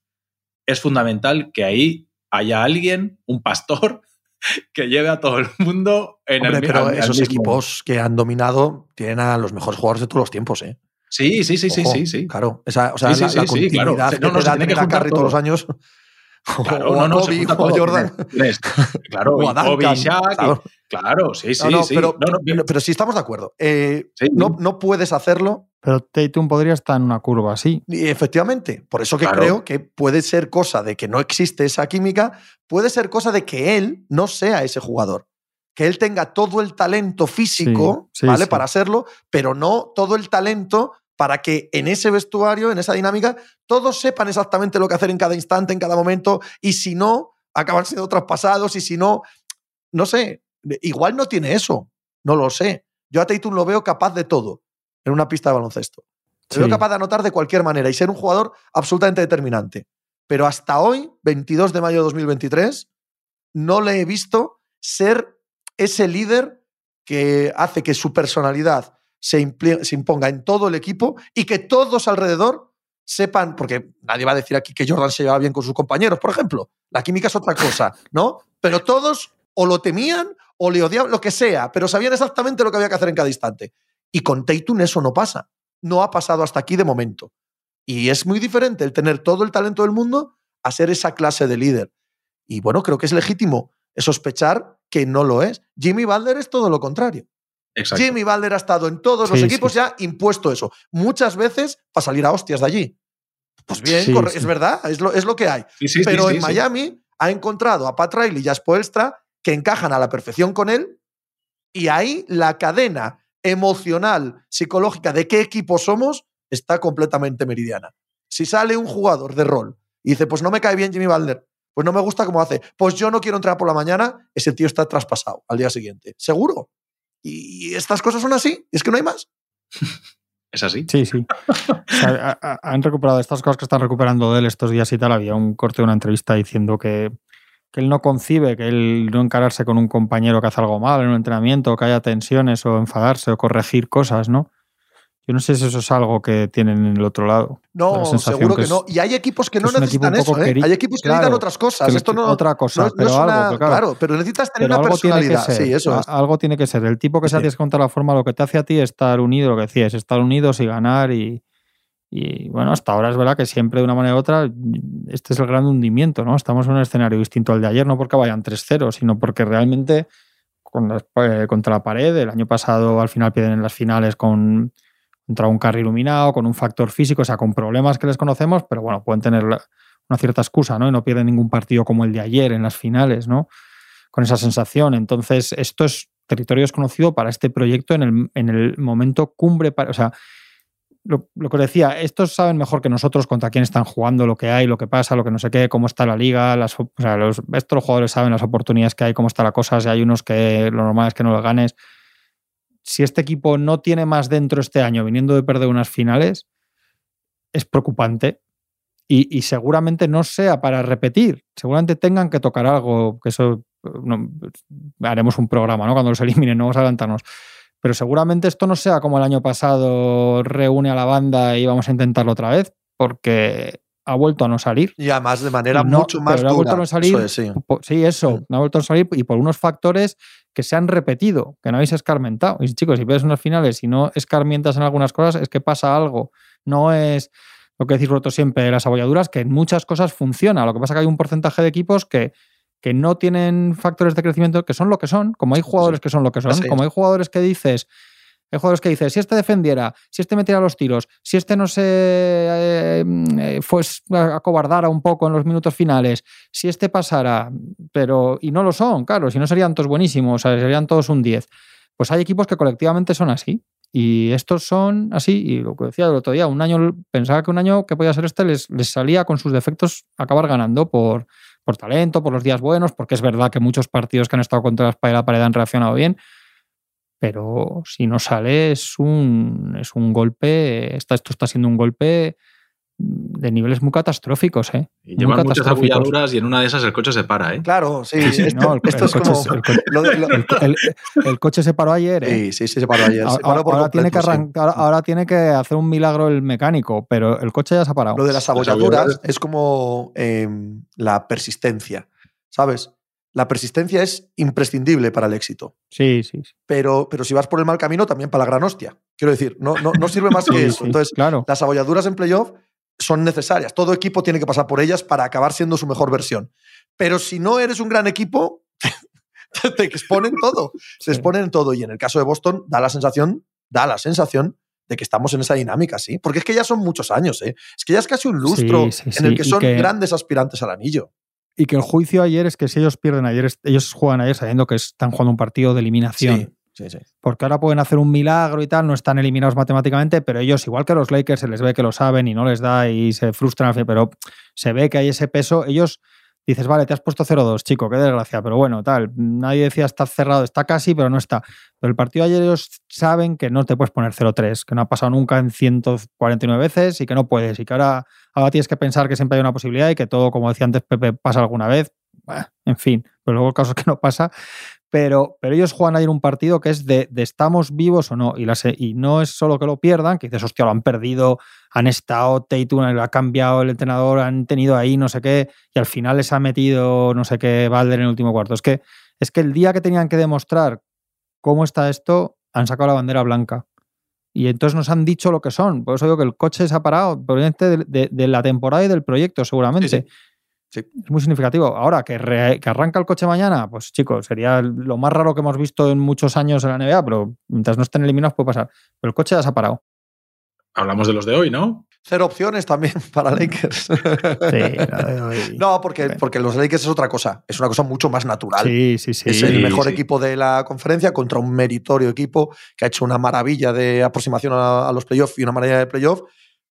es fundamental que ahí haya alguien, un pastor, que lleve a todo el mundo en el Pero esos equipos que han dominado tienen a los mejores jugadores de todos los tiempos, ¿eh? Sí, sí, sí, sí, sí, sí. Claro, esa, o sea, la, sí, continuidad que no, no, te que todos los años. Claro, o no, no, Kobe, o Jordan. Claro, o Kobe, Shaq, claro. claro, sí, sí, sí. Pero, pero, sí estamos de acuerdo. Eh, no, no puedes hacerlo. Pero Tatum podría estar en una curva así. Y efectivamente, por eso que creo que puede ser cosa de que no existe esa química, puede ser cosa de que él no sea ese jugador. Que él tenga todo el talento físico, ¿vale? Para serlo, pero no todo el talento para que en ese vestuario, en esa dinámica, todos sepan exactamente lo que hacer en cada instante, en cada momento, y si no, acaban siendo traspasados, y si no, no sé, igual no tiene eso, no lo sé. Yo a Tatum lo veo capaz de todo en una pista de baloncesto. Lo veo capaz de anotar de cualquier manera y ser un jugador absolutamente determinante. Pero hasta hoy, 22 de mayo de 2023, no le he visto ser ese líder que hace que su personalidad se, imponga en todo el equipo y que todos alrededor sepan, porque nadie va a decir aquí que Jordan se lleva bien con sus compañeros, por ejemplo. La química es otra cosa, ¿no? Pero todos o lo temían o le odiaban, lo que sea, pero sabían exactamente lo que había que hacer en cada instante. Y con Tatum eso no pasa. No ha pasado hasta aquí de momento. Y es muy diferente el tener todo el talento del mundo a ser esa clase de líder. Y bueno, creo que es legítimo sospechar que no lo es. Jimmy Butler es todo lo contrario. Exacto. Jimmy Butler ha estado en todos los equipos sí. y ha impuesto eso. Muchas veces para salir a hostias de allí. Pues bien, Sí, es verdad, es lo, es lo que hay. Pero en. Miami ha encontrado a Pat Riley y a Spoelstra que encajan a la perfección con él y ahí la cadena emocional, psicológica de qué equipo somos está completamente meridiana. Si sale un jugador de rol y dice, pues no me cae bien Jimmy Butler, pues no me gusta cómo hace, pues yo no quiero entrar por la mañana, ese tío está traspasado al día siguiente. Seguro. Y estas cosas son así, es que no hay más. Es así. Sí, sí. O sea, ha- ha- han recuperado estas cosas que están recuperando de él estos días y tal. Había un corte de una entrevista diciendo que, que él no concibe que él no encararse con un compañero que hace algo mal en un entrenamiento, que haya tensiones o enfadarse o corregir cosas, ¿no? Yo no sé si eso es algo que tienen en el otro lado. No, La seguro que que, no. Y hay equipos que, que no es un equipo necesitan eso, ¿eh? Hay equipos que Claro, necesitan otras cosas. Que Esto no, otra cosa, no- no pero es algo, una- claro, claro, pero necesitas tener pero una personalidad. ser. Sí, eso a- es. Algo tiene que ser. El tipo que se Sí. hace contra la forma, lo que te hace a ti es estar unido, lo que decías, estar unidos y ganar. Y, y, bueno, hasta ahora es verdad que siempre de una manera u otra, este es el gran hundimiento, ¿no? Estamos en un escenario distinto al de ayer, no porque vayan 3-0, sino porque realmente con las- eh, contra la pared, el año pasado al final pierden en las finales con contra un carry iluminado, con un factor físico, o sea, con problemas que les conocemos, pero bueno, pueden tener una cierta excusa, ¿no? Y no pierden ningún partido como el de ayer en las finales, ¿no? Con esa sensación. Entonces, esto es territorio desconocido para este proyecto en el, en el momento cumbre. Para, o sea, lo, lo que os decía, estos saben mejor que nosotros contra quién están jugando, lo que hay, lo que pasa, lo que no sé qué, cómo está la liga. O sea, los, estos jugadores saben las oportunidades que hay, cómo está la cosa. Si hay unos que lo normal es que no lo ganes. Si este equipo no tiene más dentro este año, viniendo de perder unas finales, es preocupante. Y, seguramente no sea para repetir. Seguramente tengan que tocar algo, que eso no, haremos un programa, ¿no? Cuando los eliminen, no vamos a adelantarnos. Pero seguramente esto no sea como el año pasado, reúne a la banda y vamos a intentarlo otra vez, porque ha vuelto a no salir. Y además de manera no- mucho más pero ha vuelto dura. a no salir. Eso es, sí. Po- Sí, eso, no ha vuelto a salir y por unos factores que se han repetido, que no habéis escarmentado. Y chicos, si ves unas finales y no escarmientas en algunas cosas, es que pasa algo. No es lo que decís vosotros siempre, las abolladuras, que en muchas cosas funciona. Lo que pasa es que hay un porcentaje de equipos que, que no tienen factores de crecimiento que son lo que son, como hay jugadores que son lo que son, como hay jugadores que dices, hay jugadores que dices, si este defendiera, si este metiera los tiros, si este no se eh, eh, acobardara un poco en los minutos finales, si este pasara, pero y no lo son, claro, si no serían todos buenísimos, serían todos un 10. Pues hay equipos que colectivamente son así. Y estos son así, y lo que decía el otro día, un año, pensaba que un año que podía ser este les, les salía con sus defectos acabar ganando por, por talento, por los días buenos, porque es verdad que muchos partidos que han estado contra la espalda la pared han reaccionado bien, pero si no sale es un, es un golpe, está, esto está siendo un golpe de niveles muy catastróficos, ¿eh? Y Muy llevan muchas abolladuras y en una de esas el coche se para, ¿eh? Claro, sí. Sí, sí, esto, no, el- esto el es coche como. el co- coche se paró ayer, ¿eh? sí, sí, sí, se paró ayer. Ahora, tiene que completo, sí. arran- ahora, tiene que hacer un milagro el mecánico, pero el coche ya se ha parado. Lo de las abolladuras- es como eh, la persistencia, ¿sabes? La persistencia es imprescindible para el éxito. Sí, sí, sí. Pero, pero si vas por el mal camino, también para la gran hostia. Quiero decir, no, no, no sirve más que Sí, eso. sí, Entonces, claro. las abolladuras en playoff son necesarias. Todo equipo tiene que pasar por ellas para acabar siendo su mejor versión. Pero si no eres un gran equipo, te, exponen todo. Se exponen todo. Y en el caso de Boston, da la sensación, da la sensación de que estamos en esa dinámica, sí. Porque es que ya son muchos años, ¿eh? Es que ya es casi un lustro Sí, sí, en el que son que- grandes aspirantes al anillo. Y que el juicio ayer es que si ellos pierden ayer, ellos juegan ayer sabiendo que están jugando un partido de eliminación. Sí, sí, sí. Porque ahora pueden hacer un milagro y tal, no están eliminados matemáticamente, pero ellos, igual que los Lakers, se les ve que lo saben y no les da y se frustran, pero se ve que hay ese peso. Ellos dices, vale, te has puesto 0-2, chico, qué desgracia, pero bueno, tal. Nadie decía está cerrado, está casi, pero no está. Pero el partido de ayer ellos saben que no te puedes poner 0-3, que no ha pasado nunca en 149 veces y que no puedes. Y que ahora, ahora tienes que pensar que siempre hay una posibilidad y que todo, como decía antes Pepe, pasa alguna vez. En fin, pero luego el caso es que no pasa. Pero, pero ellos juegan ayer un partido que es de, de estamos vivos o no. Y, y no es solo que lo pierdan, que dices, hostia, lo han perdido, han estado, Tatum ha cambiado el entrenador, han tenido ahí no sé qué, y al final les ha metido no sé qué Balder en el último cuarto. Es que, es que el día que tenían que demostrar cómo está esto, han sacado la bandera blanca. Y entonces nos han dicho lo que son. Por eso digo que el coche se ha parado, probablemente de, de- de la temporada y del proyecto, seguramente. Sí, sí. Es muy significativo. Ahora, que, que, arranca el coche mañana, pues chicos, sería lo más raro que hemos visto en muchos años en la NBA, pero mientras no estén eliminados puede pasar. Pero el coche ya se ha parado. Hablamos de los de hoy, ¿no? Cero opciones también para Lakers. Sí, no, porque, porque los Lakers es otra cosa. Es una cosa mucho más natural. Sí, sí, sí. Es el mejor equipo de la conferencia contra un meritorio equipo que ha hecho una maravilla de aproximación a, los playoffs y una maravilla de playoffs,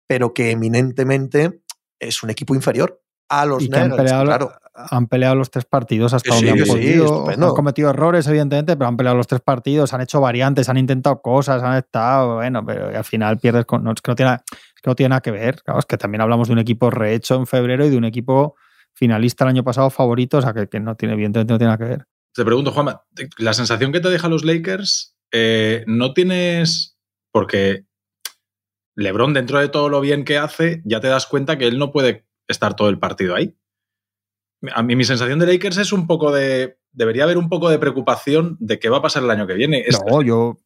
pero que eminentemente es un equipo inferior a los Nuggets, han peleado, claro. Han peleado los tres partidos hasta donde han podido. han cometido errores, evidentemente, pero han peleado los tres partidos, han hecho variantes, han intentado cosas, han estado, bueno, pero al final pierdes con. No, es que no tiene, que no tiene nada que ver. Claro, es que también hablamos de un equipo rehecho en febrero y de un equipo finalista el año pasado favorito, o sea que, que no tiene, evidentemente no tiene nada que ver. Te pregunto, Juan, la sensación que te deja los Lakers, eh, ¿no tienes. Porque LeBron, dentro de todo lo bien que hace, ya te das cuenta que él no puede estar todo el partido ahí. A mí mi sensación de Lakers es un poco de... Debería haber un poco de preocupación de qué va a pasar el año que viene. No, yo,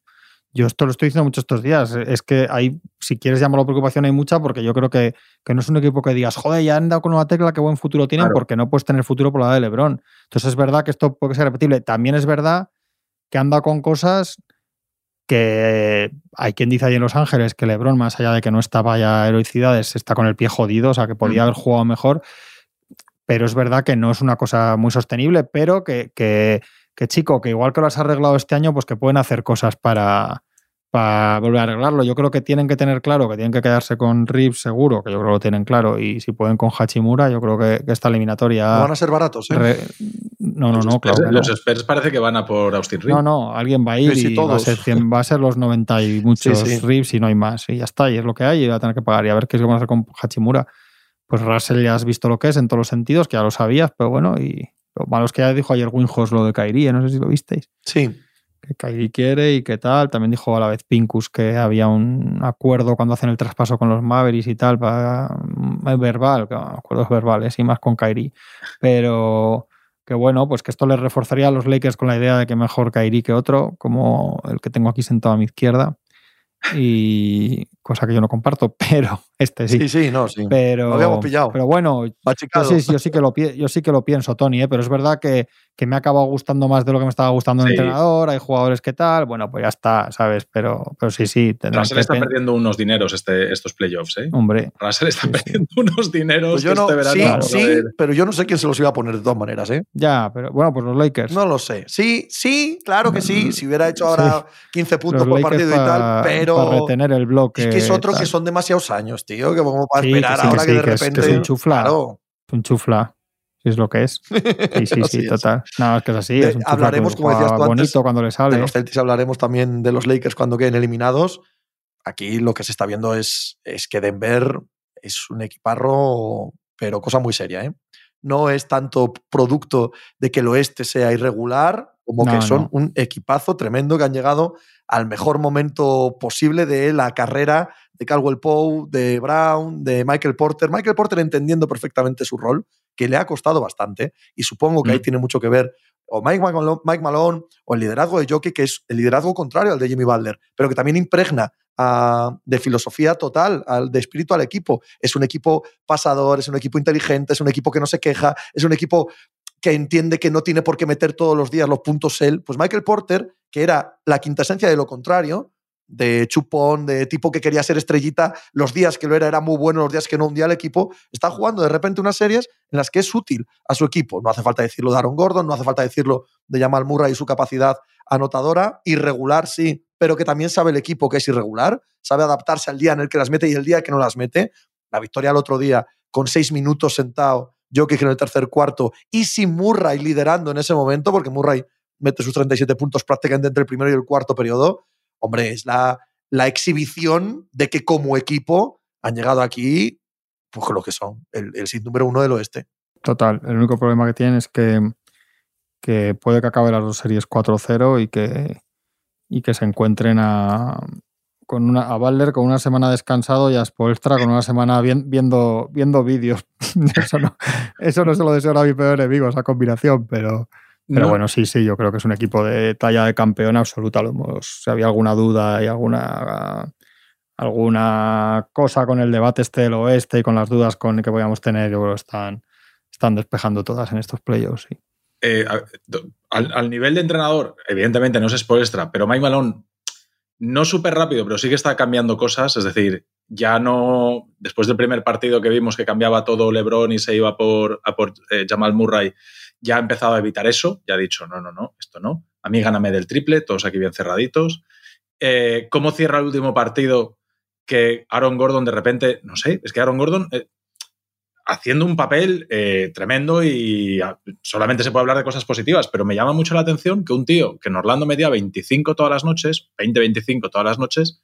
yo esto lo estoy diciendo mucho estos días. Es que hay, si quieres llamarlo preocupación, hay mucha, porque yo creo que, no es un equipo que digas, joder, ya han dado con una tecla, qué buen futuro tienen, porque no puedes tener futuro por la de Lebron. Entonces es verdad que esto puede ser repetible. También es verdad que han dado con cosas que hay quien dice ahí en Los Ángeles que Lebron, más allá de que no estaba ya heroicidades, está con el pie jodido, o sea, que podía haber jugado mejor, pero es verdad que no es una cosa muy sostenible, pero que, que, que chico, que igual que lo has arreglado este año, pues que pueden hacer cosas para, para volver a arreglarlo. Yo creo que tienen que tener claro que tienen que quedarse con Reeves seguro, que yo creo que lo tienen claro, y si pueden con Hachimura, yo creo que, esta eliminatoria... No van a ser baratos, ¿eh? No, no, no, claro. Los Spurs parece que van a por Austin Reeves. No, no, alguien va a ir y va a, ser va a, ser los 90 y muchos Reeves y no hay más. Y ya está, y es lo que hay y va a tener que pagar. Y a ver qué es lo que van a hacer con Hachimura. Pues Russell ya has visto lo que es en todos los sentidos, que ya lo sabías, pero bueno, y lo malo es que ya dijo ayer Winhos lo de Kairi, no sé si lo visteis. Sí que Kyrie quiere y qué tal. También dijo a la vez Pincus que había un acuerdo cuando hacen el traspaso con los Mavericks y tal, mm, verbal, acuerdos verbales y más con Kyrie. Pero que bueno, pues que esto le reforzaría a los Lakers con la idea de que mejor Kyrie que otro, como el que tengo aquí sentado a mi izquierda y cosa que yo no comparto, pero este sí. Sí, sí, no, sí. Pero, lo habíamos pillado. Pero bueno, yo sí, yo sí, que lo, yo sí que lo pienso, Tony, ¿eh? pero es verdad que, que, me ha acabado gustando más de lo que me estaba gustando el entrenador, hay jugadores que tal, bueno, pues ya está, ¿sabes? Pero, pero sí, sí. Russell está perdiendo unos dineros este, estos playoffs, ¿eh? Hombre. Russell está perdiendo unos dineros pues yo no, este verano. Sí, sí, pero yo no sé quién se los iba a poner de todas maneras, ¿eh? Ya, pero bueno, pues los Lakers. No lo sé. Sí, sí, claro que sí, si hubiera hecho ahora 15 puntos por partido y tal, pero... Para retener el bloque. Es que es otro que son demasiados años, tío, que vamos a esperar ahora que, de repente. es un chufla. Un chufla. Es lo que es. Sí, sí, sí, total. No, es que es así. Es un hablaremos, como decías tú antes, bonito cuando le sale. De los Celtics hablaremos también de los Lakers cuando queden eliminados. Aquí lo que se está viendo es, es que Denver es un equiparro, pero cosa muy seria. ¿eh? No es tanto producto de que el oeste sea irregular, como que son un equipazo tremendo que han llegado al mejor momento posible de la carrera de Caldwell Poe, de Brown, de Michael Porter. Michael Porter entendiendo perfectamente su rol, que le ha costado bastante, y supongo que ahí mm. tiene mucho que ver o Mike Malone, o el liderazgo de Jockey, que es el liderazgo contrario al de Jimmy Butler, pero que también impregna de filosofía total, al, de espíritu al equipo. Es un equipo pasador, es un equipo inteligente, es un equipo que no se queja, es un equipo que entiende que no tiene por qué meter todos los días los puntos él. Pues Michael Porter, que era la quinta esencia de lo contrario, de chupón, de tipo que quería ser estrellita, los días que lo era era muy bueno, los días que no hundía al equipo, está jugando de repente unas series en las que es útil a su equipo. No hace falta decirlo de Aaron Gordon, no hace falta decirlo de Jamal Murray y su capacidad anotadora, irregular sí, pero que también sabe el equipo que es irregular, sabe adaptarse al día en el que las mete y el día que no las mete. La victoria el otro día con seis minutos sentado, Jokic en el tercer cuarto y sin Murray liderando en ese momento, porque Murray mete sus 37 puntos prácticamente entre el primero y el cuarto periodo, hombre, es la, la exhibición de que como equipo han llegado aquí, pues lo que son, el, el sit número uno del oeste. Total, el único problema que tienen es que, que puede que acabe las dos series 4-0 y que, y que se encuentren a, con una, a Balder con una semana descansado y a Spoelstra con una semana viendo, viendo vídeos. eso, no, eso no se lo deseo a mi peor enemigo, esa combinación, pero, pero bueno, sí, sí, yo creo que es un equipo de talla de campeón absoluta. si había alguna duda y alguna, alguna cosa con el debate este del oeste y con las dudas con que podíamos tener, yo creo que están, están despejando todas en estos playoffs, sí. Eh, al, nivel de entrenador, evidentemente no es extra, pero Mike Malone no súper rápido, pero sí que está cambiando cosas. Es decir, ya no, después del primer partido que vimos que cambiaba todo LeBron y se iba por, a eh, Jamal Murray, ya ha empezado a evitar eso. Ya ha dicho, no, no, no, esto no. A mí gáname del triple, todos aquí bien cerraditos. Eh, ¿Cómo cierra el último partido? Que Aaron Gordon de repente, no sé, es que Aaron Gordon haciendo un papel eh, tremendo y solamente se puede hablar de cosas positivas, pero me llama mucho la atención que un tío que en Orlando medía 25 todas las noches, 20-25 todas las noches,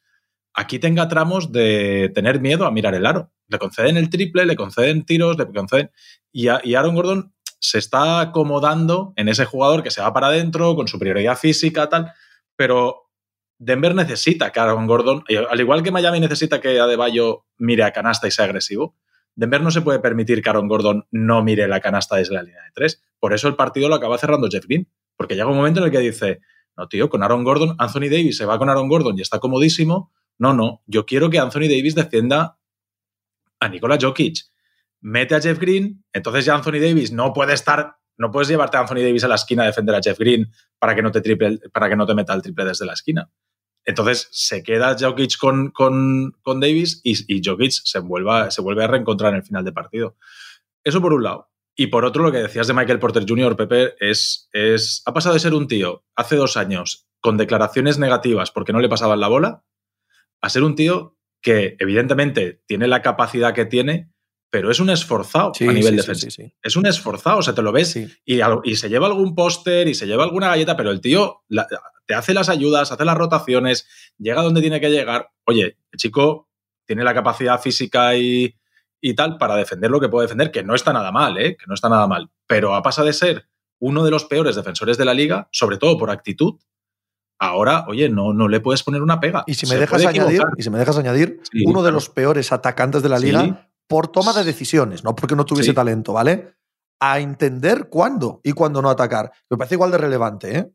aquí tenga tramos de tener miedo a mirar el aro. Le conceden el triple, le conceden tiros, le conceden... Y, y Aaron Gordon se está acomodando en ese jugador que se va para adentro, con superioridad física, tal, pero Denver necesita que Aaron Gordon, al igual que Miami necesita que Adebayo mire a canasta y sea agresivo, Denver no se puede permitir que Aaron Gordon no mire la canasta desde la línea de tres. Por eso el partido lo acaba cerrando Jeff Green. Porque llega un momento en el que dice, no, tío, con Aaron Gordon, Anthony Davis se va con Aaron Gordon y está comodísimo. No, no, yo quiero que Anthony Davis defienda a Nikola Jokic. Mete a Jeff Green, entonces ya Anthony Davis no puede estar, no puedes llevarte a Anthony Davis a la esquina a defender a Jeff Green para que no te, triple, para que no te meta el triple desde la esquina. Entonces se queda Jokic con, con, Davis y, y, Jokic se, se vuelve a reencontrar en el final de partido. Eso por un lado. Y por otro, lo que decías de Michael Porter Jr., Pepe, es, es, ha pasado de ser un tío hace dos años con declaraciones negativas porque no le pasaban la bola, a ser un tío que evidentemente tiene la capacidad que tiene, pero es un esforzado a nivel defensivo. es un esforzado, o sea, te lo ves y, y, se lleva algún póster y se lleva alguna galleta, pero el tío te hace las ayudas, hace las rotaciones, llega donde tiene que llegar. Oye, el chico tiene la capacidad física y, tal para defender lo que puede defender, que no está nada mal, ¿eh? que no está nada mal, pero ha pasado de ser uno de los peores defensores de la liga, sobre todo por actitud, ahora, oye, no, no le puedes poner una pega. Y si me, dejas añadir, y si me dejas añadir, uno de los peores atacantes de la liga por toma de decisiones, no porque no tuviese talento, ¿vale? A entender cuándo y cuándo no atacar. Me parece igual de relevante, ¿eh?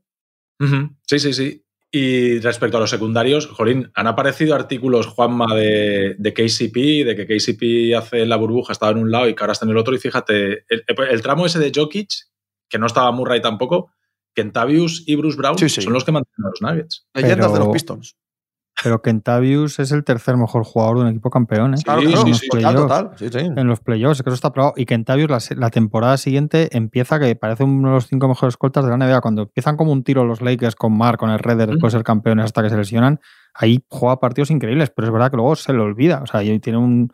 Sí, sí, sí. Y respecto a los secundarios, Jolín, han aparecido artículos, Juanma, de, de, KCP, de que KCP hace la burbuja, estaba en un lado y que ahora está en el otro. Y fíjate, el, tramo ese de Jokic, que no estaba Murray tampoco, Kentavius y Bruce Brown son los que mantienen a los Nuggets. Leyendas de los Pistons. Pero Kentavius es el tercer mejor jugador de un equipo campeón. ¿eh? Sí, sí, total, En los playoffs, que eso está probado. Y Kentavius la, temporada siguiente empieza, que parece uno de los cinco mejores escoltas de la NBA. Cuando empiezan como un tiro los Lakers con Mark, con el Redder, después de ser campeones hasta que se lesionan, ahí juega partidos increíbles. Pero es verdad que luego se le olvida. O sea, tiene un,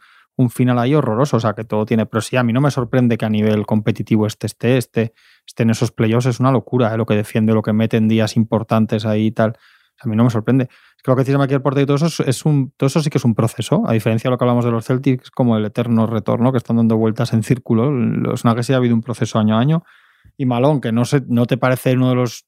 final ahí horroroso. O sea, que todo tiene. Pero sí, a mí no me sorprende que a nivel competitivo este esté, este, este en esos playoffs. Es una locura ¿eh? lo que defiende, lo que mete en días importantes ahí y tal. A mí no me sorprende. Creo que decís aquí el porte y todo eso es un, todo eso sí que es un proceso, a diferencia de lo que hablamos de los Celtics, como el eterno retorno, que están dando vueltas en círculo. Los Nuggets sí ha habido un proceso año a año. Y Malón, que no, se, no te parece uno de los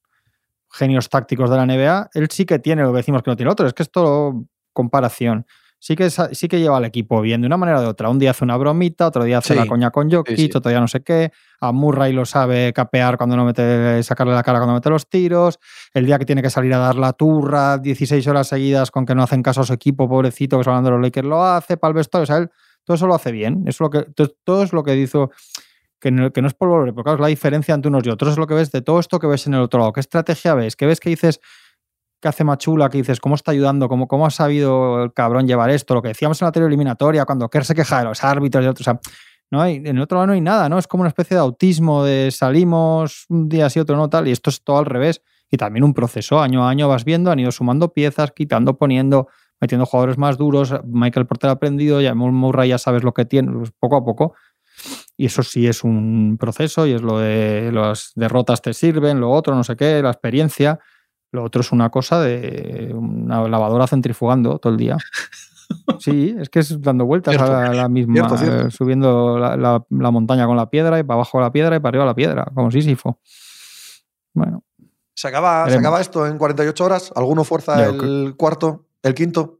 genios tácticos de la NBA, él sí que tiene lo que decimos que no tiene otro. Es que es todo comparación sí que, sí que lleva al equipo bien de una manera o de otra. Un día hace una bromita, otro día hace la coña con Jokic, otro día no sé qué. A Murray lo sabe capear cuando no mete, sacarle la cara cuando mete los tiros. El día que tiene que salir a dar la turra 16 horas seguidas con que no hacen caso a su equipo, pobrecito, que se hablando de los Lakers, lo hace para el vestuario. O sea, él todo eso lo hace bien. Eso lo que, todo es lo que hizo que no, que no es por volver, porque claro, es la diferencia entre unos y otros es lo que ves de todo esto que ves en el otro lado. ¿Qué estrategia ves? ¿Qué ves que dices? Que hace Machula, que dices, ¿cómo está ayudando? ¿Cómo, ¿Cómo ha sabido el cabrón llevar esto? Lo que decíamos en la anterior eliminatoria, cuando Kerr se queja de los árbitros y otros. O sea, no hay, en el otro lado no hay nada, ¿no? Es como una especie de autismo de salimos un día sí, otro no, tal, y esto es todo al revés. Y también un proceso, año a año vas viendo, han ido sumando piezas, quitando, poniendo, metiendo jugadores más duros. Michael Porter ha aprendido, ya Murray ya sabes lo que tiene, pues poco a poco. Y eso sí es un proceso y es lo de las derrotas te sirven, lo otro, no sé qué, la experiencia. Lo otro es una cosa de una lavadora centrifugando todo el día. Sí, es que es dando vueltas a la, misma, eh, subiendo la, montaña con la piedra y para abajo la piedra y para arriba la piedra, como Sísifo. Bueno. ¿Se acaba, ¿Se acaba esto en 48 horas? ¿Alguno fuerza el cuarto, el quinto?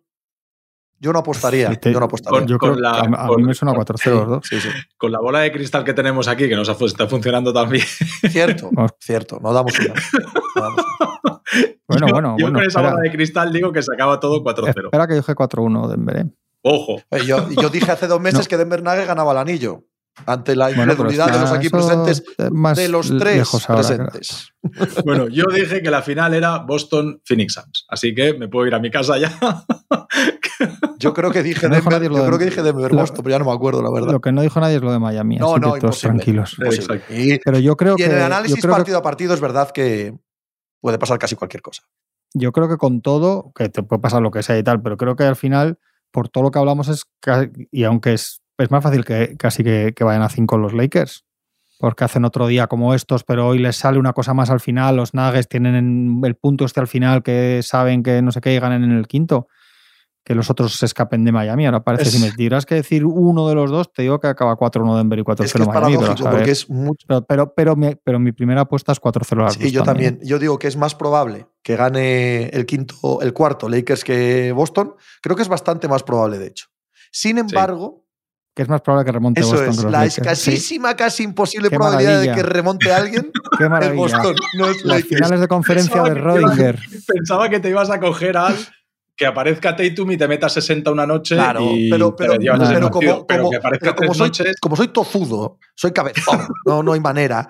Yo no apostaría. yo no apostaría. yo creo la, a, mí me suena 4-0 sí, sí. Con la bola de cristal que tenemos aquí, que nos está funcionando también. Cierto, cierto. No damos una. No damos una. Bueno, bueno, yo bueno. con esa bola de cristal digo que se acaba todo 4-0. Espera que dije 4-1 Denver. ¿eh? Ojo. Yo, yo, dije hace dos meses que Denver Nugget ganaba el anillo. Ante la incredulidad de los aquí presentes, de los tres presentes. Bueno, yo dije que la final era Boston Phoenix Suns, así que me puedo ir a mi casa ya. yo creo que dije Denver, yo creo que dije Denver Boston, pero ya no me acuerdo la verdad. Lo que no dijo nadie es lo de Miami, no, así no, que todos tranquilos. pero yo creo y en el análisis partido a partido es verdad que puede pasar casi cualquier cosa. Yo creo que con todo, que te puede pasar lo que sea y tal, pero creo que al final, por todo lo que hablamos, es y aunque es, es más fácil que casi que, que vayan a 5 los Lakers, porque hacen otro día como estos, pero hoy les sale una cosa más al final, los Nuggets tienen el punto este al final que saben que no sé qué y ganan en el quinto que los otros se escapen de Miami. Ahora parece, si me tuvieras que decir uno de los dos, te digo que acaba 4-1 Denver y 4-0 es Miami. Pero, porque es mucho... pero, pero, mi, pero, mi, primera apuesta es 4-0 Sí, yo también. Yo digo que es más probable que gane el quinto, el cuarto Lakers que Boston. Creo que es bastante más probable, de hecho. Sin embargo... Que es más probable que remonte Eso Boston. Es, la escasísima, casi imposible probabilidad de que remonte alguien. Qué maravilla. Boston, no es Las finales de conferencia de Rodinger. Pensaba que te ibas a coger al que aparezca Tatum y te meta 60 una noche. Claro, y pero, pero, pero, como, pero que aparezca como, soy, noches. como soy tozudo, soy cabezón, no, no hay manera.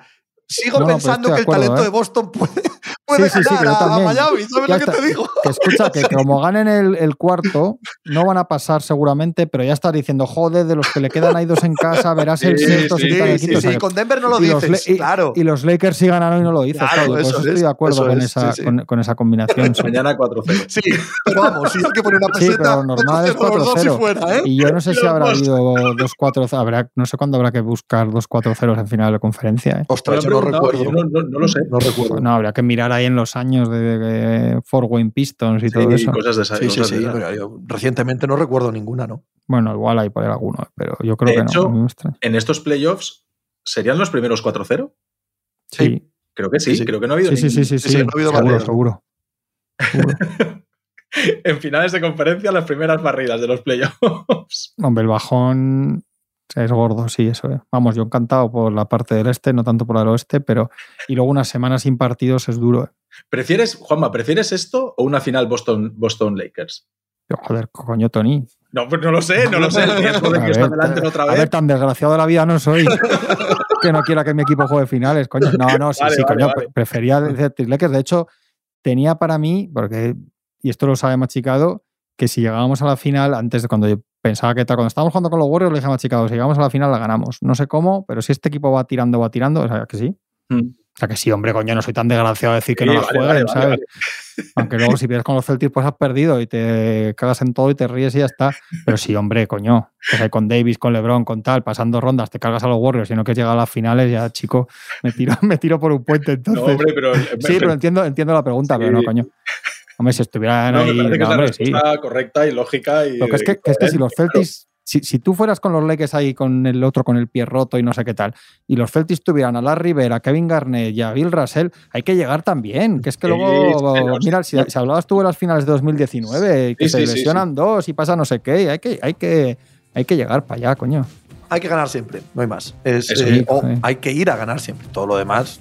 Sigo pensando que el talento ¿eh? de Boston puede, puede sí, sí, ganar sí, a, Miami, ¿sabes lo que te digo? Que escucha, que como ganen el, el, cuarto, no van a pasar seguramente, pero ya estás diciendo, joder, de los que le quedan ahí dos en casa, verás el sexto, sí, sí, sí, sí, con Denver no lo dices, los, claro. Y, los Lakers sí ganaron y no lo dices, claro, por eso, estoy de acuerdo con, esa, con, con, esa combinación. Mañana 4-0. Sí, pero vamos, si hay que poner una peseta, sí, pero normal es 4-0. ¿eh? Y yo no sé si habrá habido 2-4, no sé cuándo habrá que buscar 2-4-0 en final de conferencia. ¿eh? Ostras, yo no recuerdo. No lo sé. No recuerdo. No, habría que mirar ahí en los años de de, Fort Wayne Pistons y todo eso. Cosas de esa, sí, sí, sí, pero yo recientemente no recuerdo ninguna, ¿no? Bueno, igual hay por ahí alguno, pero yo creo de que hecho, no. En estos playoffs, ¿serían los primeros 4-0? Sí. Creo que sí, sí, creo que no ha habido Sí, sí, sí, sí, no ha habido seguro, seguro, seguro. en finales de conferencia, las primeras barridas de los playoffs. Hombre, el bajón es gordo, sí, eso. ¿eh? Vamos, yo encantado por la parte del este, no tanto por el oeste, pero. Y luego una semana sin partidos es duro. ¿eh? ¿Prefieres, Juanma, ¿prefieres esto o una final Boston, Boston Lakers? Joder, coño, Tony. No, pues no lo sé, no lo sé. El riesgo de que ver, adelante otra vez. A ver, tan desgraciado de la vida no soy que no quiera que mi equipo juegue finales, coño. No, no, sí, vale, sí, vale, coño. vale. Prefería decir Lakers. De hecho, tenía para mí, porque, y esto lo sabe Machicado, que si llegábamos a la final, antes de cuando yo pensaba que cuando estábamos jugando con los Warriors, le dije a Machicado, si llegamos a la final la ganamos. No sé cómo, pero si este equipo va tirando, va tirando, o sea, que sí. Mm. O sea, que sí, hombre, coño, no soy tan desgraciado de decir que Sí, no la vale, jueguen, vale, ¿sabes? vale, Aunque luego si pierdes con los Celtics, pues has perdido y te cagas en todo y te ríes y ya está. Pero sí, hombre, coño. Pues ahí con Davis, con LeBron, con tal, pasando rondas, te cargas a los Warriors, sino que llega a las finales, ya, chico, me tiro, me tiro por un puente entonces. No, hombre, pero. sí, pero entiendo, entiendo la pregunta, pero no, coño. Hombre, si estuvieran no, me ahí. parece que no, es la hombre, sí. respuesta correcta y lógica. Y, Lo que es que, que es que si los Celtics, si, si tú fueras con los Lakers ahí con el otro con el pie roto y no sé qué tal, y los Celtics tuvieran a Larry Rivera, a Kevin Garnett y a Bill Russell, hay que llegar también. Que es que Sí, luego, mira, si, si hablabas tú de las finales de 2019, que Sí, se sí, sí, lesionan dos y pasa no sé qué, hay que, hay que, hay que llegar para allá, coño. Hay que ganar siempre, no hay más. Es, Eso eh, sí, o joder. hay que ir a ganar siempre. Todo lo demás,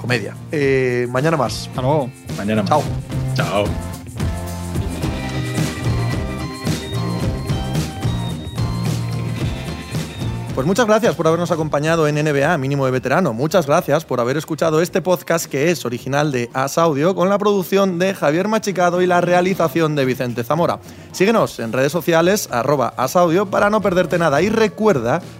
comedia. Eh, mañana más. Hasta luego. Mañana más. Chao. Chao. Pues muchas gracias por habernos acompañado en NBA Mínimo de Veterano. Muchas gracias por haber escuchado este podcast que es original de As Audio con la producción de Javier Machicado y la realización de Vicente Zamora. Síguenos en redes sociales arroba asaudio para no perderte nada y recuerda